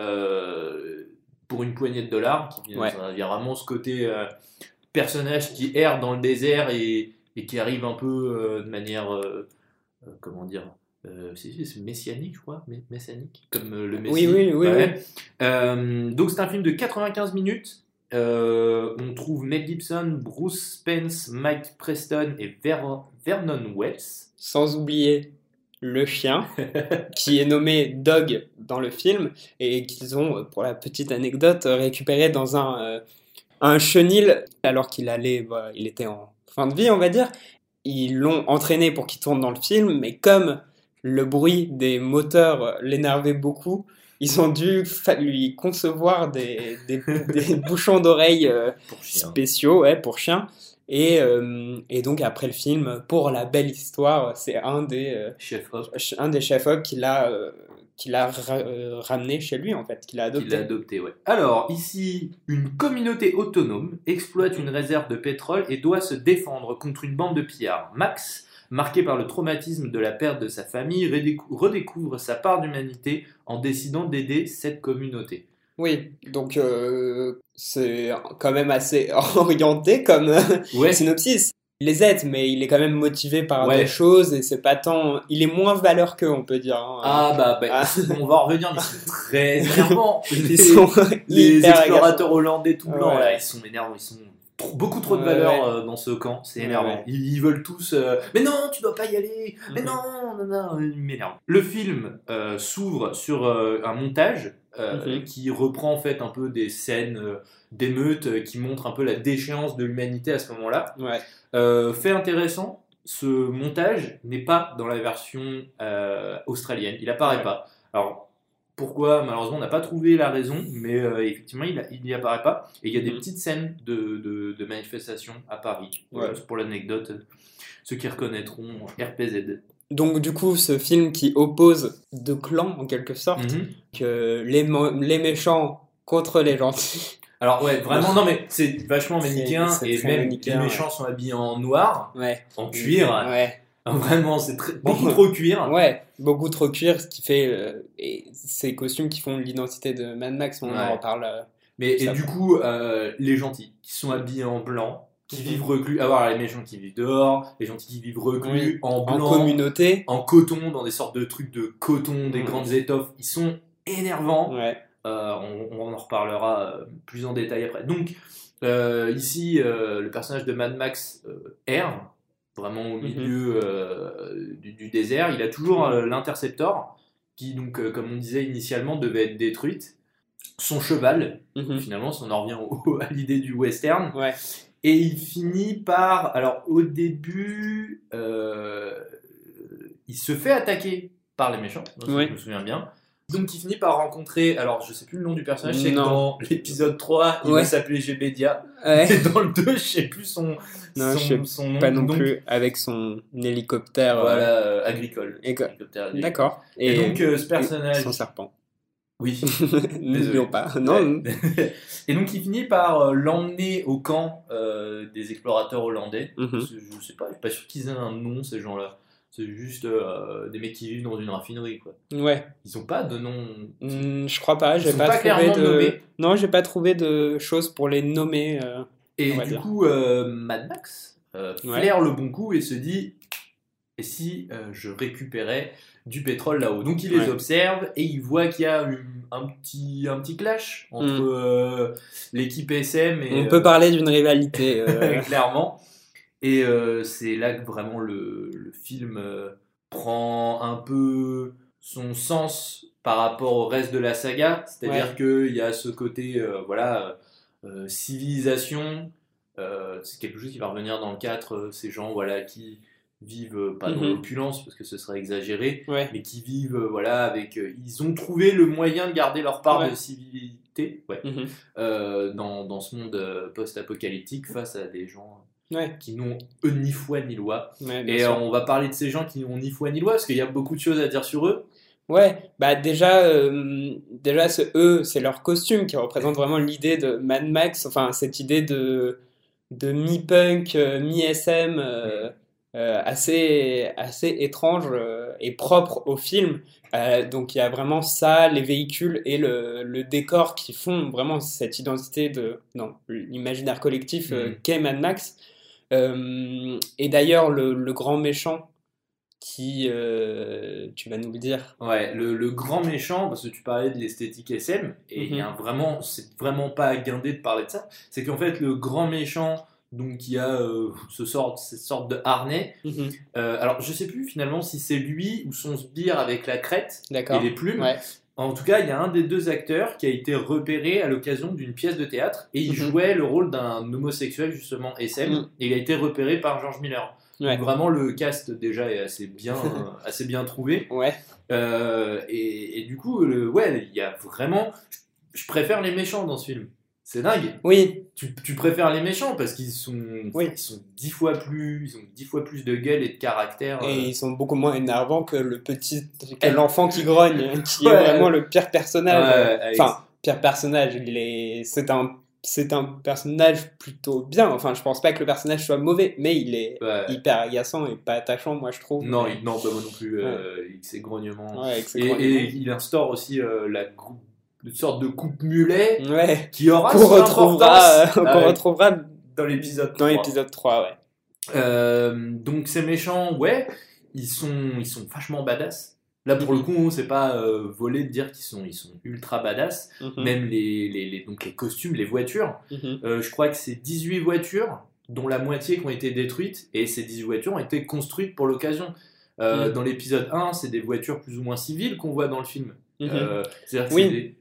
pour une poignée de dollars. Qui, Ouais. Il y a vraiment ce côté personnage qui erre dans le désert et, et qui arrive un peu de manière, comment dire, euh, c'est messianique, je crois, messianique, comme euh, le Messie. Oui, oui, oui. Euh, donc c'est un film de 95 minutes. Euh, on trouve Mel Gibson, Bruce Spence, Mike Preston et Ver- Vernon Wells. Sans oublier le chien, qui est nommé Dog dans le film, et qu'ils ont, pour la petite anecdote, récupéré dans un, un chenil, alors qu'il allait, bah, il était en fin de vie, on va dire. Ils l'ont entraîné pour qu'il tourne dans le film, mais comme le bruit des moteurs l'énervait beaucoup, ils ont dû lui concevoir des, des, des bouchons d'oreilles euh, spéciaux ouais, pour chiens. Et, euh, et donc après le film, pour la belle histoire, c'est un des, euh, Chef Hop. ch- un des chefs-op qui l'a euh, qui l'a ra- ramené chez lui en fait, qui l'a qu'il adopté. a adopté, ouais. Alors, ici, une communauté autonome exploite une réserve de pétrole et doit se défendre contre une bande de pillards. Max, marqué par le traumatisme de la perte de sa famille, redécou- redécouvre sa part d'humanité en décidant d'aider cette communauté. Oui, donc euh, c'est quand même assez orienté comme euh, Ouais, synopsis. Il les aide, mais il est quand même motivé par Ouais. des choses et c'est pas tant. Il est moins valeur qu'eux, on peut dire. hein. Ah bah, bah, Ah. on va en revenir, mais c'est très énervant. Ils Les, sont les hyper explorateurs hollandais tout blancs, Ouais. là, ils sont énervants, ils sont beaucoup trop de valeur euh, dans ce camp, c'est énervant. Ils, ils veulent tous, euh, mais non, tu dois pas y aller, mais Mhm. non, non, non, ils m'énervent. Le film euh, s'ouvre sur euh, un montage euh, Mhm. qui reprend en fait un peu des scènes euh, d'émeutes euh, qui montrent un peu la déchéance de l'humanité à ce moment-là. Ouais. Euh, fait intéressant, ce montage n'est pas dans la version euh, australienne, il apparaît Ouais. pas. Alors pourquoi Malheureusement, on n'a pas trouvé la raison, mais euh, effectivement, il, n'y apparaît pas. Et il y a des Mhm. petites scènes de, de, de manifestations à Paris. Ouais. c'est pour l'anecdote, euh, ceux qui reconnaîtront RPZ. Donc du coup, ce film qui oppose deux clans en quelque sorte, Mhm. que les, méchants contre les gentils. Alors ouais, vraiment, non mais c'est vachement manichéen et très même manichéen, les méchants sont habillés en noir, Ouais. en cuir. Ouais. Vraiment, c'est beaucoup trop cuir. Ouais, beaucoup trop cuir, ce qui fait euh, et ces costumes qui font l'identité de Mad Max, on Ouais. en reparle. euh, Mais et du coup, euh, les gentils qui sont habillés en blanc, qui Mhm. vivent reclus, avoir les méchants qui vivent dehors, les gentils qui vivent reclus Oui. en en blanc, communauté. en coton, dans des sortes de trucs de coton, des Mhm. grandes étoffes, ils sont énervants. Ouais. Euh, on, on en reparlera plus en détail après. Donc, ici, le personnage de Mad Max erre, vraiment au Mhm. milieu euh, du, du désert. Il a toujours euh, l'interceptor, qui, donc, euh, comme on disait initialement, devait être détruite. Son cheval, Mhm. finalement, si on en revient au- à l'idée du western. Ouais. Et il finit par. Alors, au début, il se fait attaquer par les méchants, donc Oui. je me souviens bien. Donc, il finit par rencontrer. Alors, je sais plus le nom du personnage, c'est dans l'épisode 3, il Ouais. va s'appeler Gbedia. Ouais. Et dans le 2, je sais plus son, Non, son, je sais son nom. Pas non Donc, plus avec son hélicoptère. euh, Voilà, euh, agricole. D'accord. Et, donc, euh, ce personnage. son serpent. Oui. N'oublions pas. Non. Et donc il finit par euh, l'emmener au camp des explorateurs hollandais. Mhm. Je je sais pas, je suis pas sûr qu'ils aient un nom ces gens-là. C'est juste euh, des mecs qui vivent dans une raffinerie, quoi. Ouais. Ils ont pas de nom. Hmm, je crois pas. J'ai pas, pas trouvé de. nommés. Non, j'ai pas trouvé de choses pour les nommer. euh. Et du dire. coup, euh, Mad Max euh, Ouais. flaire le bon coup et se dit et si je récupérais du pétrole là-haut? Donc il les Ouais. observe et il voit qu'il y a un petit, un petit clash entre Mm. euh, l'équipe SM et. On peut parler d'une rivalité. clairement. Et euh, c'est là que vraiment le, le film euh, prend un peu son sens par rapport au reste de la saga. C'est-à-dire qu'il y a ce côté, euh, voilà, civilisation. c'est quelque chose qui va revenir dans le 4, euh, ces gens voilà, qui vivent pas dans Mhm. l'opulence parce que ce serait exagéré, ouais. mais qui vivent voilà avec ils ont trouvé le moyen de garder leur part Ouais. de civilité Mhm. dans, dans ce monde post-apocalyptique face à des gens Ouais. qui n'ont eux ni foi ni loi. Ouais, Et sûr. euh, on va parler de ces gens qui n'ont ni foi ni loi parce qu'il y a beaucoup de choses à dire sur eux. Ouais, bah déjà, euh, déjà ce eux, c'est leur costume qui représente vraiment l'idée de Mad Max, enfin cette idée de, de mi-punk, euh, mi-SM, euh, assez, assez étrange et propre au film. Donc il y a vraiment ça, les véhicules et le, le décor qui font vraiment cette identité de non, l'imaginaire collectif Mhm. qu'est Mad Max. Euh, et d'ailleurs, le, le grand méchant qui, euh, tu vas nous le dire, Ouais, le, le grand méchant, parce que tu parlais de l'esthétique SM, et il y a Mhm. vraiment, c'est vraiment pas guindé de parler de ça, c'est qu'en fait le grand méchant, donc qui a euh, ce sort, cette sorte de harnais, Mhm. alors je sais plus finalement si c'est lui ou son sbire avec la crête et les plumes, Ouais. En tout cas, il y a un des deux acteurs qui a été repéré à l'occasion d'une pièce de théâtre et il Mhm. jouait le rôle d'un homosexuel justement SM Mhm. et il a été repéré par George Miller. Ouais. Donc vraiment le cast déjà est assez bien, assez bien trouvé Ouais. Euh, et, et du coup, le, ouais, il y a vraiment, je préfère les méchants dans ce film. C'est dingue. Oui, Tu, tu préfères les méchants parce qu'ils sont, Oui. ils sont dix fois plus, ils ont dix fois plus de gueule et de caractère. et euh. ils sont beaucoup moins énervants que le petit, que l'enfant qui grogne, qui Ouais. est vraiment le pire personnage. Ouais, Enfin, pire personnage, il est, c'est un, c'est un personnage plutôt bien. Enfin, je pense pas que le personnage soit mauvais, mais il est Ouais. hyper agaçant et pas attachant, moi je trouve. Non, Mais- il, non, pas moi non plus. euh, avec ses grognements. Ses Et, grognements. et il instaure aussi euh, la une sorte de coupe mulet Ouais. qui aura Qu'on retrouvera, euh, euh, retrouvera dans l'épisode dans 3. l'épisode 3, ouais. Euh, donc ces méchants, ouais, ils sont, ils sont vachement badass. Là pour le coup, c'est pas euh, volé de dire qu'ils sont, ils sont ultra badass. Mhm. Même les, les, les- donc les costumes, les voitures. Mhm. Euh, je crois que c'est 18 voitures, dont la moitié qui ont été détruites, et ces 18 voitures ont été construites pour l'occasion. Mhm. Dans l'épisode 1, c'est des voitures plus ou moins civiles qu'on voit dans le film. Mhm. C'est-à-dire que Oui. c'est des...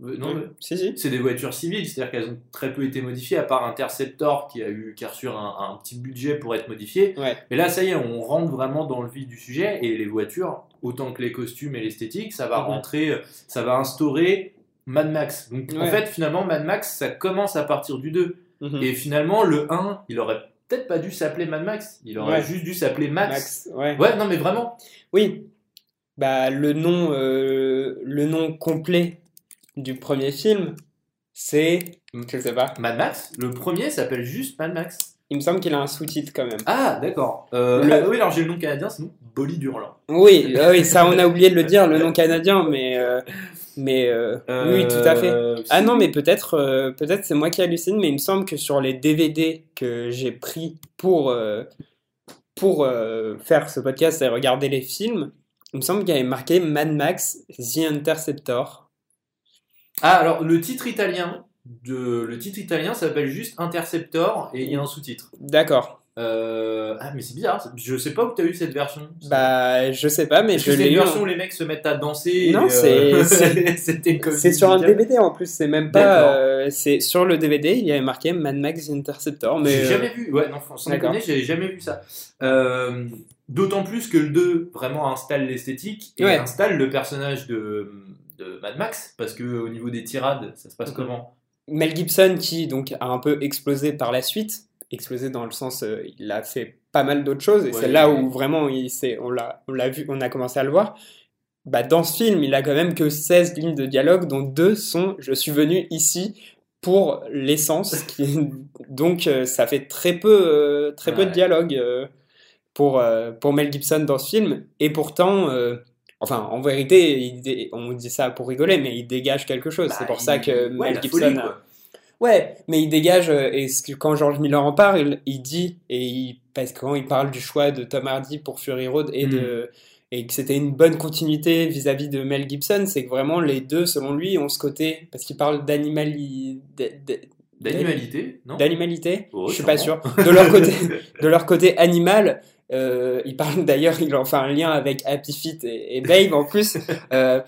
non, mais- Si, si. c'est des voitures civiles, c'est-à-dire qu'elles ont très peu été modifiées, à part Interceptor qui a, eu, qui a reçu un, un petit budget pour être modifié. Ouais. Mais là, ça y est, on rentre vraiment dans le vif du sujet, et les voitures, autant que les costumes et l'esthétique, ça va Mhm. rentrer, euh, ça va instaurer Mad Max. Donc en fait, finalement, Mad Max, ça commence à partir du 2. Mhm. Et finalement, le 1, il aurait peut-être pas dû s'appeler Mad Max, il aurait Ouais. juste dû s'appeler Max. Max, ouais. Ouais, non, mais vraiment. Oui, bah, le, nom, euh, le nom complet du premier film, c'est. Je sais pas. Mad Max, le premier s'appelle juste Mad Max. Il me semble qu'il a un sous-titre quand même. Ah, d'accord. Euh, Le- ah oui, alors j'ai le nom canadien, sinon Bolide Hurlant. Oui, ah oui, ça on a oublié de le dire, le nom canadien, mais. euh, mais euh, oui, tout à fait. Ah non, mais peut-être peut-être c'est moi qui hallucine, mais il me semble que sur les DVD que j'ai pris pour, pour faire ce podcast et regarder les films, il me semble qu'il y avait marqué Mad Max The Interceptor. Ah, alors le titre italien, de, le titre italien s'appelle juste Interceptor et il y a un sous-titre. D'accord. Euh, ah, mais c'est bizarre, je sais pas où t'as eu cette version. Bah, je sais pas, mais je l'ai une eu. version où les mecs se mettent à danser Non, euh, c'est- C'est sur un. DVD en plus, c'est même pas. Euh, c'est sur le DVD, il y avait marqué Mad Max Interceptor, mais J'ai euh, jamais vu, ouais, non, sans déconner, j'avais jamais vu ça. D'autant plus que le 2 vraiment installe l'esthétique et Ouais. installe le personnage de, de Mad Max, parce que au niveau des tirades, ça se passe Mhm. comment? Mel Gibson qui donc a un peu explosé par la suite, explosé dans le sens euh, il a fait pas mal d'autres choses et Ouais, c'est là ouais. où vraiment il on l'a on l'a vu, on a commencé à le voir. Bah, dans ce film, il a quand même que 16 lignes de dialogue dont deux sont je suis venu ici pour l'essence qui donc euh, ça fait très peu euh, très peu de dialogue euh, pour, pour Mel Gibson dans ce film. Et pourtant, enfin, en vérité, il dé- on dit ça pour rigoler, mais il dégage quelque chose. Bah, c'est pour il- ça que ouais, Mel Gibson. folie, a- quoi. Ouais, mais il dégage, euh, et quand George Miller en parle, il, il dit, et il, parce que quand il parle du choix de Tom Hardy pour Fury Road et, Mm. de, et que c'était une bonne continuité vis-à-vis de Mel Gibson, c'est que vraiment les deux, selon lui, ont ce côté, parce qu'il parle d'animali- D'animalité, non? D'animalité, Oh, je suis pas sûr, de leur côté, de leur côté animal. Euh, il parle d'ailleurs, il en fait un lien avec Happy Feet et, et Babe en plus. Euh,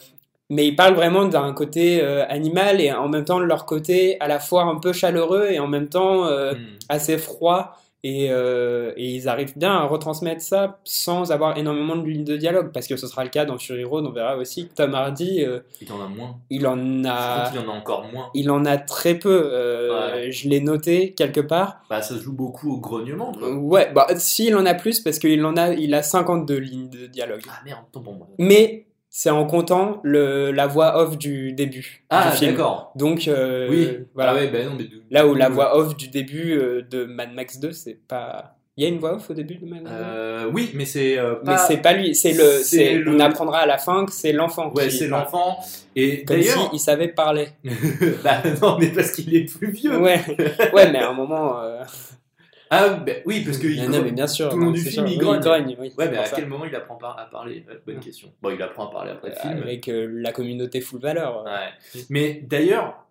mais il parle vraiment d'un côté euh, animal et en même temps de leur côté à la fois un peu chaleureux et en même temps Hmm. assez froid. Et, euh, et ils arrivent bien à retransmettre ça sans avoir énormément de lignes de dialogue. Parce que ce sera le cas dans Fury Road, on verra aussi que Tom Hardy, euh, Il en a moins. il en Je crois a, qu'il en a encore moins. il en a très peu. Euh, Ouais. Je l'ai noté quelque part. Bah, ça se joue beaucoup au grognement, quoi. Ouais, bah si il en a plus parce qu'il en a, il a 52 lignes de dialogue. Ah merde, pour moi. Mais c'est en comptant le, la voix off du début Ah, d'accord. Donc euh, oui. voilà. Ah ouais, bah non, mais Là où la voix off du début euh, de Mad Max 2, c'est pas. Il y a une voix off au début de Mad Max 2 Euh, oui, mais c'est Mais pas. c'est pas lui, c'est le, c'est c'est, le- on apprendra à la fin que c'est l'enfant. Ouais, c'est l'enfant. Et Comme d'ailleurs. s'il savait parler. bah non, mais parce qu'il est plus vieux. Ouais, ouais, mais à un moment. Euh, Ah, bah, oui, parce que. il non, non, grogne. mais bien sûr. tout le non, du film, sûr. il Oui, grogne. grogne, oui, Ouais, mais à ça. quel moment il apprend par- à parler Ouais, Bonne question. Bon, il apprend à parler après le film. Avec euh, la communauté full valeur. Ouais. Mais d'ailleurs,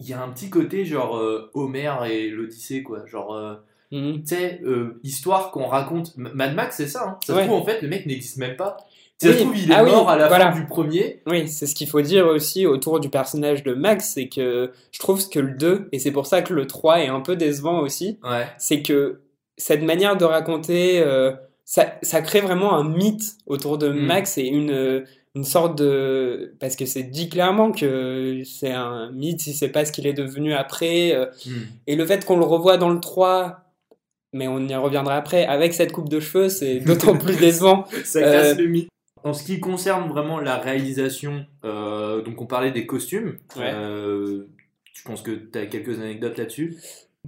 il y a un petit côté genre euh, Homer et l'Odyssée, quoi. Genre, euh, Mhm. tu sais, euh, histoire qu'on raconte. Mad Max, c'est ça. hein. Ça se Ouais. trouve, en fait, le mec n'existe même pas. Oui. se trouve, il est Ah oui, mort à la voilà. fin du premier. Oui, c'est ce qu'il faut dire aussi autour du personnage de Max, c'est que je trouve que le 2, et c'est pour ça que le 3 est un peu décevant aussi, Ouais. c'est que cette manière de raconter, euh, ça, ça crée vraiment un mythe autour de Mm. Max et une, euh, une sorte de... Parce que c'est dit clairement que c'est un mythe, si c'est pas ce qu'il est devenu après. euh, Hmm. et le fait qu'on le revoit dans le 3, mais on y reviendra après, avec cette coupe de cheveux, c'est d'autant plus décevant. Ça Euh, casse le mythe. En ce qui concerne vraiment la réalisation, euh, donc on parlait des costumes. Ouais. Euh, je pense que tu as quelques anecdotes là-dessus?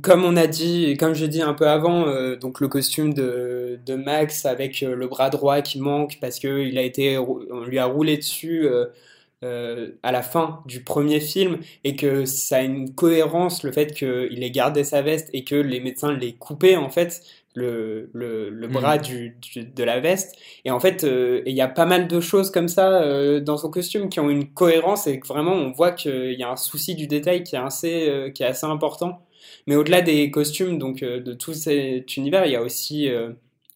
Comme on a dit, comme j'ai dit un peu avant, euh, donc le costume de, de Max avec euh, le bras droit qui manque parce que il a été, on lui a roulé dessus euh, euh, à la fin du premier film et que ça a une cohérence le fait qu'il ait gardé sa veste et que les médecins l'aient coupé en fait le, le, le Mhm. bras du, du- de la veste et en fait euh, il y a pas mal de choses comme ça euh, dans son costume qui ont une cohérence et que vraiment on voit qu'il y a un souci du détail qui est assez, euh, qui est assez important. Mais au-delà des costumes, donc de tout cet univers, il y a aussi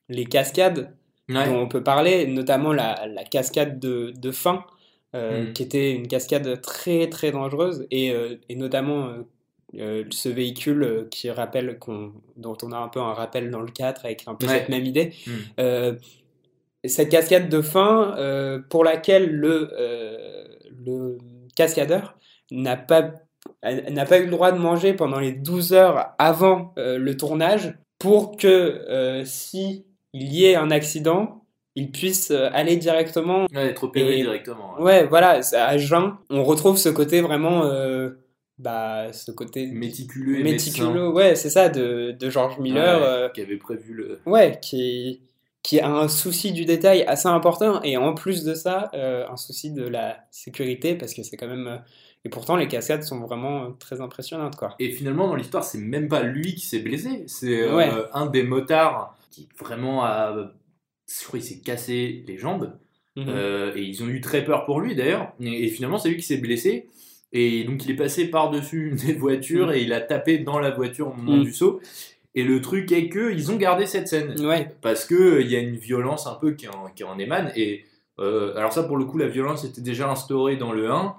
les cascades Ouais. dont on peut parler, notamment la, la cascade de, de fin, Mm. qui était une cascade très très dangereuse, et, et notamment euh, ce véhicule euh, qui rappelle qu'on, dont on a un peu un rappel dans le 4 avec un peu Ouais. cette même idée. Mm. Euh, cette cascade de fin euh, pour laquelle le, le cascadeur n'a pas, n'a pas eu le droit de manger pendant les 12 heures avant le tournage pour que si il y ait un accident, il puisse aller directement. Ouais, être opéré Et- directement. ouais. Ouais, voilà, à jeun, on retrouve ce côté vraiment, bah, ce côté Méticuleux méticuleux, ouais, c'est ça, de, de George. Miller. Ouais, euh, qui avait prévu le. Ouais, qui, qui a un souci du détail assez important et en plus de ça, euh, un souci de la sécurité parce que c'est quand même. euh, Et pourtant, les cascades sont vraiment très impressionnantes, quoi. Et finalement, dans l'histoire, c'est même pas lui qui s'est blessé, c'est euh, Ouais. un des motards qui vraiment a. Je crois qu'il s'est cassé les jambes. Mhm. Euh, et ils ont eu très peur pour lui d'ailleurs. Et, et finalement, c'est lui qui s'est blessé. Et donc, il est passé par-dessus une des voitures Mm. et il a tapé dans la voiture au moment Mm. du saut. Et le truc est que ils ont gardé cette scène Ouais, parce que euh, il y a une violence un peu qui en, qui en émane. Et euh, alors ça, pour le coup, la violence était déjà instaurée dans le 1.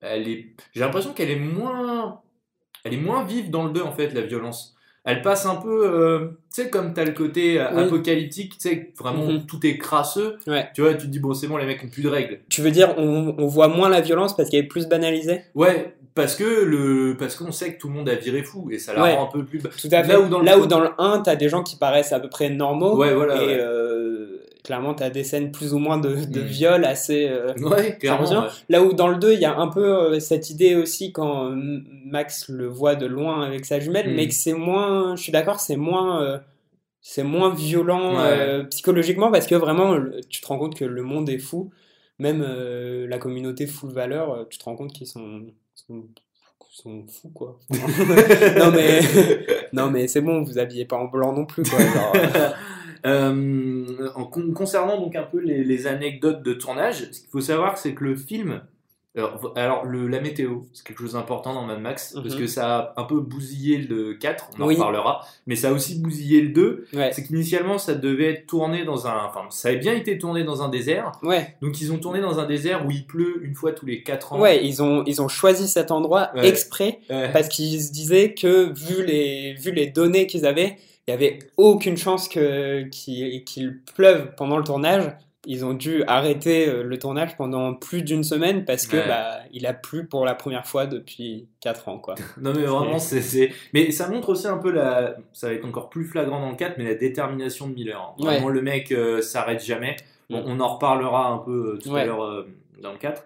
Elle est, j'ai l'impression qu'elle est moins, elle est moins vive dans le 2 en fait, la violence. Elle passe un peu, euh, tu sais, comme t'as le côté euh, Oui. apocalyptique, tu sais, vraiment Mhm. tout est crasseux. ouais. Tu vois, tu te dis bon, c'est bon, les mecs ont plus de règles. Tu veux dire, on, on voit moins la violence parce qu'elle est plus banalisée? Ouais, parce que le, parce qu'on sait que tout le monde a viré fou et ça la Ouais. rend un peu plus. Tout à fait. Là où dans le Là où premier- dans le 1, t'as des gens qui paraissent à peu près normaux. Ouais, voilà. et ouais. euh, clairement, t'as des scènes plus ou moins de, de Mm. viol assez. euh, Ouais, clairement. ouais. Là où dans le 2, il y a un peu euh, cette idée aussi quand euh, Max le voit de loin avec sa jumelle, Mm. mais que c'est moins, je suis d'accord, c'est moins, euh, c'est moins violent Ouais. euh, psychologiquement parce que vraiment, tu te rends compte que le monde est fou. Même euh, la communauté full valeur, tu te rends compte qu'ils sont, sont, sont fous, quoi. non, mais, non, mais c'est bon, vous habillez pas en blanc non plus, quoi. genre, euh, Euh, en con- concernant donc un peu les, les anecdotes de tournage, ce qu'il faut savoir, c'est que le film. Alors, alors, le, la météo, c'est quelque chose d'important dans Mad Max, parce Mhm. que ça a un peu bousillé le 4, on en Oui. reparlera, mais ça a aussi bousillé le 2. ouais, C'est qu'initialement, ça devait être tourné dans un. Enfin, ça avait bien été tourné dans un désert, ouais, donc ils ont tourné dans un désert où il pleut une fois tous les 4 ans. ouais, ils ont, ils ont choisi cet endroit Ouais. exprès parce qu'ils se disaient que vu les, vu les données qu'ils avaient, il y avait aucune chance qu'il, pleuve pendant le tournage. Ils ont dû arrêter euh, le tournage pendant plus d'une semaine parce que Ouais. bah, il a plu pour la première fois depuis 4 ans. Quoi. Non mais vraiment c'est mais ça montre aussi un peu la ça va être encore plus flagrant dans le 4 mais la détermination de Miller. hein. Vraiment le mec euh, s'arrête jamais. Bon, Mm. on en reparlera un peu euh, tout à Ouais. l'heure euh, dans le 4.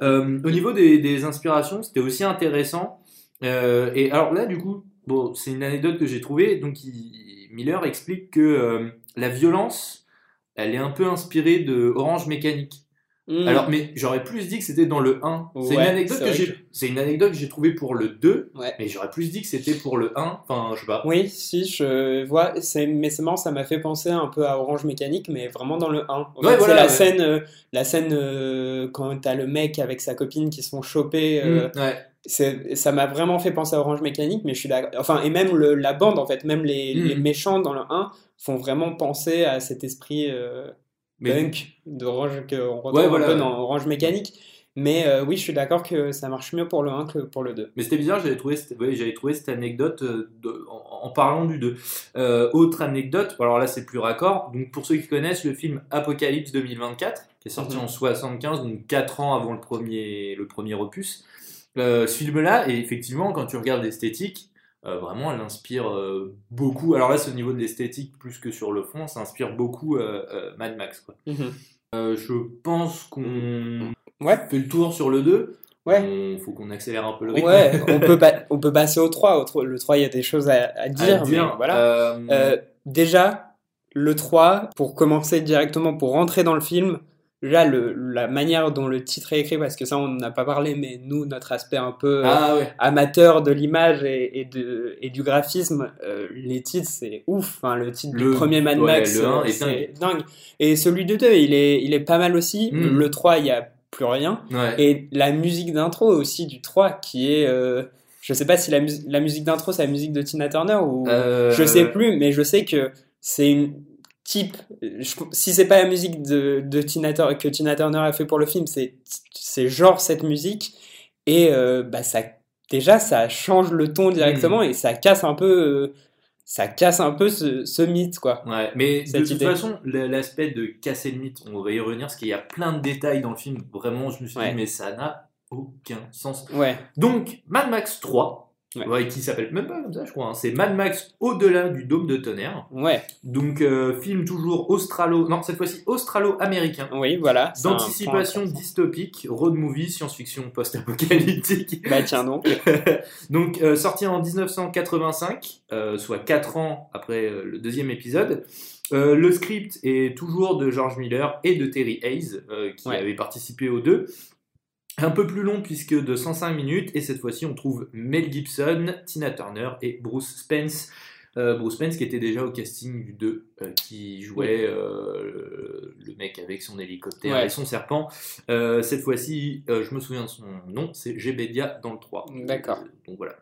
Euh, au niveau des, des inspirations, c'était aussi intéressant. Euh, et alors là du coup, bon, c'est une anecdote que j'ai trouvée donc il- Miller explique que euh, la violence elle est un peu inspirée de Orange Mécanique. Mm. Alors, mais j'aurais plus dit que c'était dans le 1. c'est une anecdote que j'ai, c'est une anecdote que j'ai trouvée pour le 2, Ouais. mais j'aurais plus dit que c'était pour le 1. Enfin, je sais pas. Oui, si, je vois, c'est, mais c'est marrant, ça m'a fait penser un peu à Orange Mécanique, mais vraiment dans le 1. En Ouais, fait, voilà, c'est la scène, euh, la scène euh, quand t'as le mec avec sa copine qui se font choper. euh, Mm, ouais. c'est, ça m'a vraiment fait penser à Orange Mécanique, mais je suis d'accord. Enfin, et même le- la bande, en fait, même les, Mm. les méchants dans le 1 font vraiment penser à cet esprit euh, Mais punk d'Orange qu'on retrouve Ouais, un voilà, peu dans Orange Mécanique. Mais euh, oui, je suis d'accord que ça marche mieux pour le 1 que pour le 2. Mais c'était bizarre, j'avais trouvé, cette- ouais, j'avais trouvé cette anecdote euh, de- en, en parlant du 2. Euh, autre anecdote, alors là c'est plus raccord. Donc pour ceux qui connaissent le film Apocalypse 2024, qui est sorti Mhm. en 75, donc 4 ans avant le premier, le premier opus. Euh, ce film-là, et effectivement, quand tu regardes l'esthétique, euh, vraiment elle inspire euh, beaucoup. Alors là, c'est au niveau de l'esthétique plus que sur le fond, ça inspire beaucoup euh, Mad Max. Quoi. Euh, je pense qu'on Ouais. fait le tour sur le 2. Ouais. Il faut qu'on accélère un peu le rythme. Ouais, on peut, pas, on peut passer au 3. Au tro- le 3, il y a des choses à, à dire, à mais voilà. Déjà, le 3, pour commencer directement, pour rentrer dans le film, là, le, la manière dont le titre est écrit, parce que ça, on n'a pas parlé, mais nous, notre aspect un peu euh, ah ouais. amateur de l'image et, et, de, et du graphisme, euh, les titres, c'est ouf. Enfin, le titre Le- du premier Mad ouais, Max, euh, c'est dingue. Et celui du 2, il est, il est pas mal aussi. Mm. Le 3, il y a plus rien. ouais. Et la musique d'intro aussi du 3, qui est... euh, je sais pas si la, mus- la musique d'intro, c'est la musique de Tina Turner ou... Euh, Je sais plus, mais je sais que c'est une type. je- si c'est pas la musique de, de Tina Tur- que Tina Turner a fait pour le film, c'est genre cette musique et euh, bah ça déjà ça change le ton directement et ça casse un peu euh, ça casse un peu ce, ce mythe quoi. Ouais, mais de toute façon, l'aspect de casser le mythe, on va y revenir, parce qu'il y a plein de détails dans le film. Vraiment, je me suis Ouais. dit, mais ça n'a aucun sens. Ouais. Donc, Mad Max 3, Ouais. ouais, qui s'appelle même pas comme ça, je crois, hein, c'est Mad Max au-delà du dôme de tonnerre. Ouais. Donc, euh, film toujours australo, non, cette fois-ci australo-américain. Oui, voilà. D'anticipation dystopique, road movie, science-fiction post-apocalyptique. Bah tiens donc. Donc, euh, sorti en 1985, euh, soit 4 ans après euh, le deuxième épisode. Euh, le script est toujours de George Miller et de Terry Hayes, euh, qui Ouais. avaient participé aux deux. Un peu plus long puisque de 105 minutes, et cette fois-ci on trouve Mel Gibson, Tina Turner et Bruce Spence. Euh, Bruce Spence qui était déjà au casting du 2, euh, qui jouait euh, le- mec avec son hélicoptère Ouais. et son serpent. Cette fois-ci, je me souviens de son nom, c'est Gebedia dans le 3. D'accord. Donc voilà.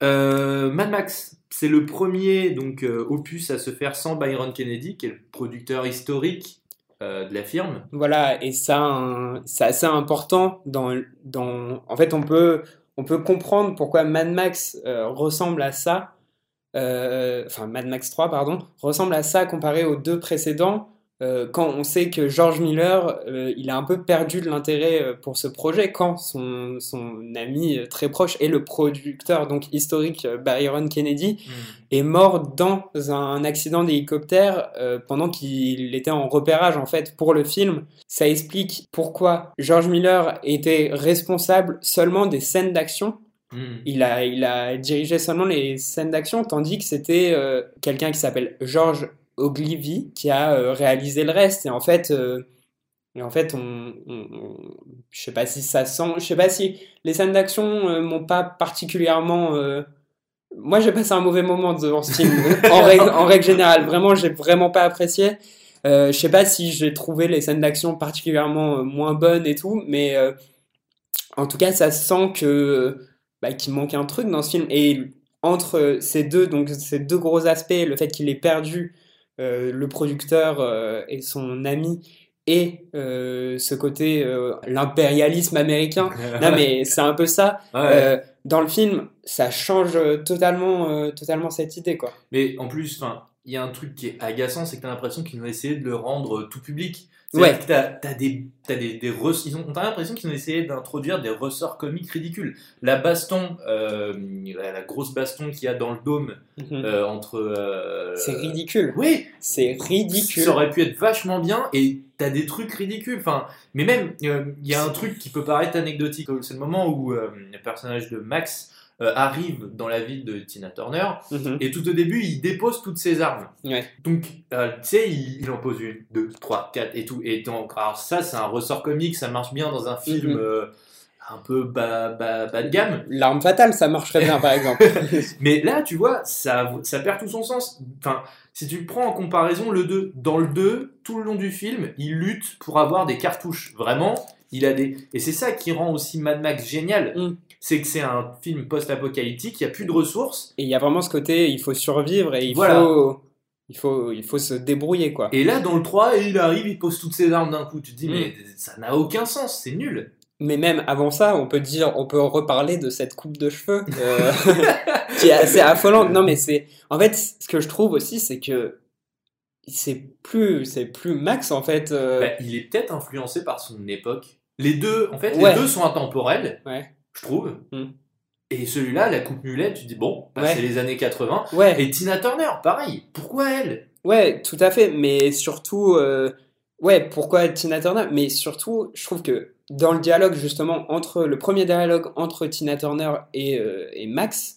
Mad Max, c'est le premier donc opus à se faire sans Byron Kennedy, qui est le producteur historique de la firme. Voilà, et ça, c'est assez important dans, dans... En fait, on peut, on peut comprendre pourquoi Mad Max euh, ressemble à ça, euh, enfin Mad Max 3, pardon, ressemble à ça comparé aux deux précédents, euh, quand on sait que George Miller, euh, il a un peu perdu de l'intérêt euh, pour ce projet, quand son, son ami très proche et le producteur donc historique Byron Kennedy est mort dans un accident d'hélicoptère euh, pendant qu'il était en repérage en fait pour le film. Ça explique pourquoi George Miller était responsable seulement des scènes d'action Hmm. Il a, il a dirigé seulement les scènes d'action, tandis que c'était euh, quelqu'un qui s'appelle George Ogilvy qui a euh, réalisé le reste. Et en fait, euh, et en fait, on, on- on- je sais pas si ça sent, je sais pas si les scènes d'action euh, m'ont pas particulièrement. euh, Moi, j'ai passé un mauvais moment devant ce film, en règle, en règle générale. Vraiment, j'ai vraiment pas apprécié. Euh, je sais pas si j'ai trouvé les scènes d'action particulièrement moins bonnes et tout, mais en tout cas, ça sent que bah, qu'il manque un truc dans ce film. Et entre ces deux, donc ces deux gros aspects, le fait qu'il ait perdu le producteur euh, et son ami, et euh, ce côté euh, l'impérialisme américain. Non mais c'est un peu ça. Ouais. Euh, dans le film, ça change totalement, euh, totalement cette idée quoi. Mais en plus, enfin, il y a un truc qui est agaçant, c'est que t'as l'impression qu'ils ont essayé de le rendre tout public. Ouais. T'as, t'as des, t'as des, des res- ils ont, t'as l'impression qu'ils ont essayé d'introduire des ressorts comiques ridicules. La baston, euh, la, grosse baston qu'il y a dans le dôme Mhm. euh, entre. euh, c'est ridicule. Oui, C'est ridicule. ça aurait pu être vachement bien et t'as des trucs ridicules. Enfin, mais même, il y a un truc qui peut paraître anecdotique. C'est le moment où le personnage de Max euh, arrive dans la ville de Tina Turner Mhm. et tout au début, il dépose toutes ses armes. Ouais. Donc, euh, tu sais, il, il en pose une, deux, trois, quatre et tout. Et donc, alors ça, c'est un ressort comique, ça marche bien dans un film Mhm. euh, un peu bas, bas, bas de gamme. L'arme fatale, ça marcherait bien par exemple. Mais là, tu vois, ça, ça perd tout son sens. Enfin, si tu prends en comparaison le 2, dans le 2, tout le long du film, il lutte pour avoir des cartouches. Vraiment, il a des. Et c'est ça qui rend aussi Mad Max génial. Mm. C'est que c'est un film post-apocalyptique, il n'y a plus de ressources. Et il y a vraiment ce côté, il faut survivre et il Voilà. faut, il faut, il faut se débrouiller quoi. Et là, dans le 3, il arrive, il pose toutes ses armes d'un coup. Tu te dis, Mm. mais ça n'a aucun sens, c'est nul. Mais même avant ça, on peut dire, on peut reparler de cette coupe de cheveux euh, qui est assez affolante. Non, mais c'est, en fait, ce que je trouve aussi, c'est que c'est plus, c'est plus Max en fait. euh, Bah, il est peut-être influencé par son époque. Les deux, en fait, Ouais. les deux sont intemporels, Ouais. je trouve. Mm. Et celui-là, la coupe mulet, tu dis, bon, bah, Ouais. c'est les années 80. ouais, Et Tina Turner, pareil. Pourquoi elle? Ouais, tout à fait. Mais surtout, euh, ouais, pourquoi Tina Turner? Mais surtout, je trouve que dans le dialogue justement entre le premier dialogue entre Tina Turner et, euh, et Max.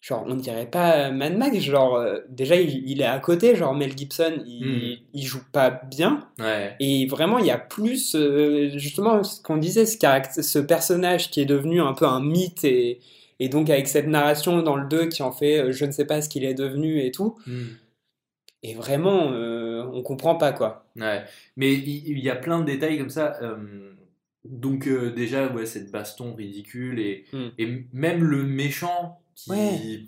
Genre, on dirait pas Mad Max, genre, euh, déjà, il, il est à côté, genre, Mel Gibson, il, il joue pas bien, Ouais. Et vraiment, il y a plus, euh, justement, ce qu'on disait, ce, ce personnage qui est devenu un peu un mythe, et, et donc avec cette narration dans le 2 qui en fait euh, je ne sais pas ce qu'il est devenu et tout. Mm. Et vraiment, euh, on comprend pas quoi. Ouais. Mais il, y a plein de détails comme ça. euh, donc, euh, déjà, ouais, cette baston ridicule. Et, Mm. et même le méchant qui. Ouais.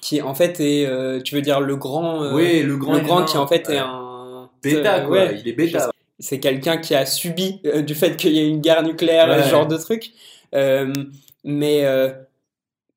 Qui en fait est, euh, tu veux dire, le grand, euh, le grand. le grand humain, qui en fait est un. Bêta, quoi. ouais. il est bêta. c'est quelqu'un qui a subi euh, du fait qu'il y ait une guerre nucléaire, ce genre de truc. Mais,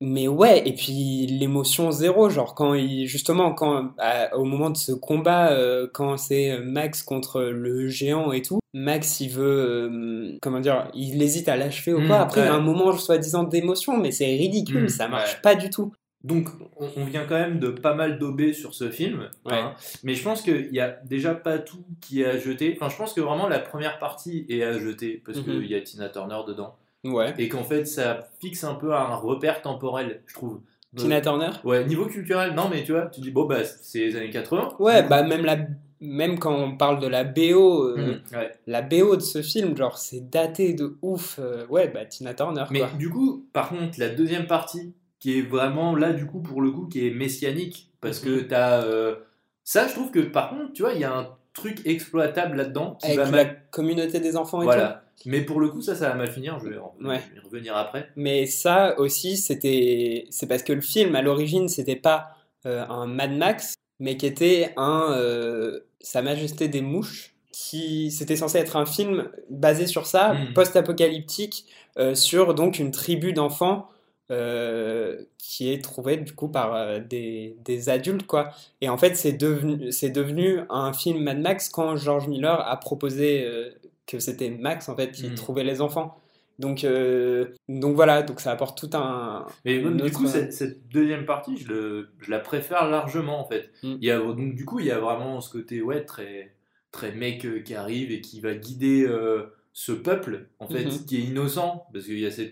mais ouais, et puis l'émotion zéro, genre quand il, justement, quand, à- au moment de ce combat, euh, quand c'est Max contre le géant et tout, Max il veut, euh, comment dire, il hésite à l'achever ou Mm, quoi. Après, il y a un moment, soi-disant, d'émotion, mais c'est ridicule, Mm, ça marche ouais. pas du tout. Donc, on, on vient quand même de pas mal dober sur ce film. Ouais. hein. mais je pense qu'il y a déjà pas tout qui est à jeter. Enfin, je pense que vraiment la première partie est à jeter parce Mhm. qu'il y a Tina Turner dedans. Ouais. Et qu'en fait, ça fixe un peu un repère temporel, je trouve. Tina Turner? Ouais, niveau culturel, non, mais tu vois, tu dis, bon, bah, c'est les années 80. Ouais, bah même, la, même quand on parle de la BO, euh, ouais. La BO de ce film, genre, c'est daté de ouf. euh, ouais, bah, Tina Turner, Mais quoi. du coup, par contre, la deuxième partie, qui est vraiment là, du coup, pour le coup, qui est messianique, parce que Mhm. t'as. euh, Ça, je trouve que par contre, tu vois, il y a un truc exploitable là-dedans Avec va la mal. communauté des enfants et tout. Voilà. Mais pour le coup, ça, ça va mal finir. Je vais en Ouais. je vais y revenir après. Mais ça aussi, c'était, c'est parce que le film, à l'origine, c'était pas euh, un Mad Max, mais qui était un euh, Sa Majesté des Mouches, qui c'était censé être un film basé sur ça, Mm. post-apocalyptique, euh, sur donc une tribu d'enfants euh, qui est trouvée du coup par euh, des, des adultes quoi. Et en fait, c'est devenu, c'est devenu un film Mad Max quand George Miller a proposé euh, que c'était Max en fait qui Mm. trouvait les enfants. Donc, donc voilà, donc ça apporte tout un. Mais même, du coup, cette, cette deuxième partie, je, le, je la préfère largement en fait. Mm. Il y a, donc du coup, il y a vraiment ce côté ouais, très, très mec qui arrive et qui va guider ce peuple, en fait, Mhm. qui est innocent, parce qu'il y a ce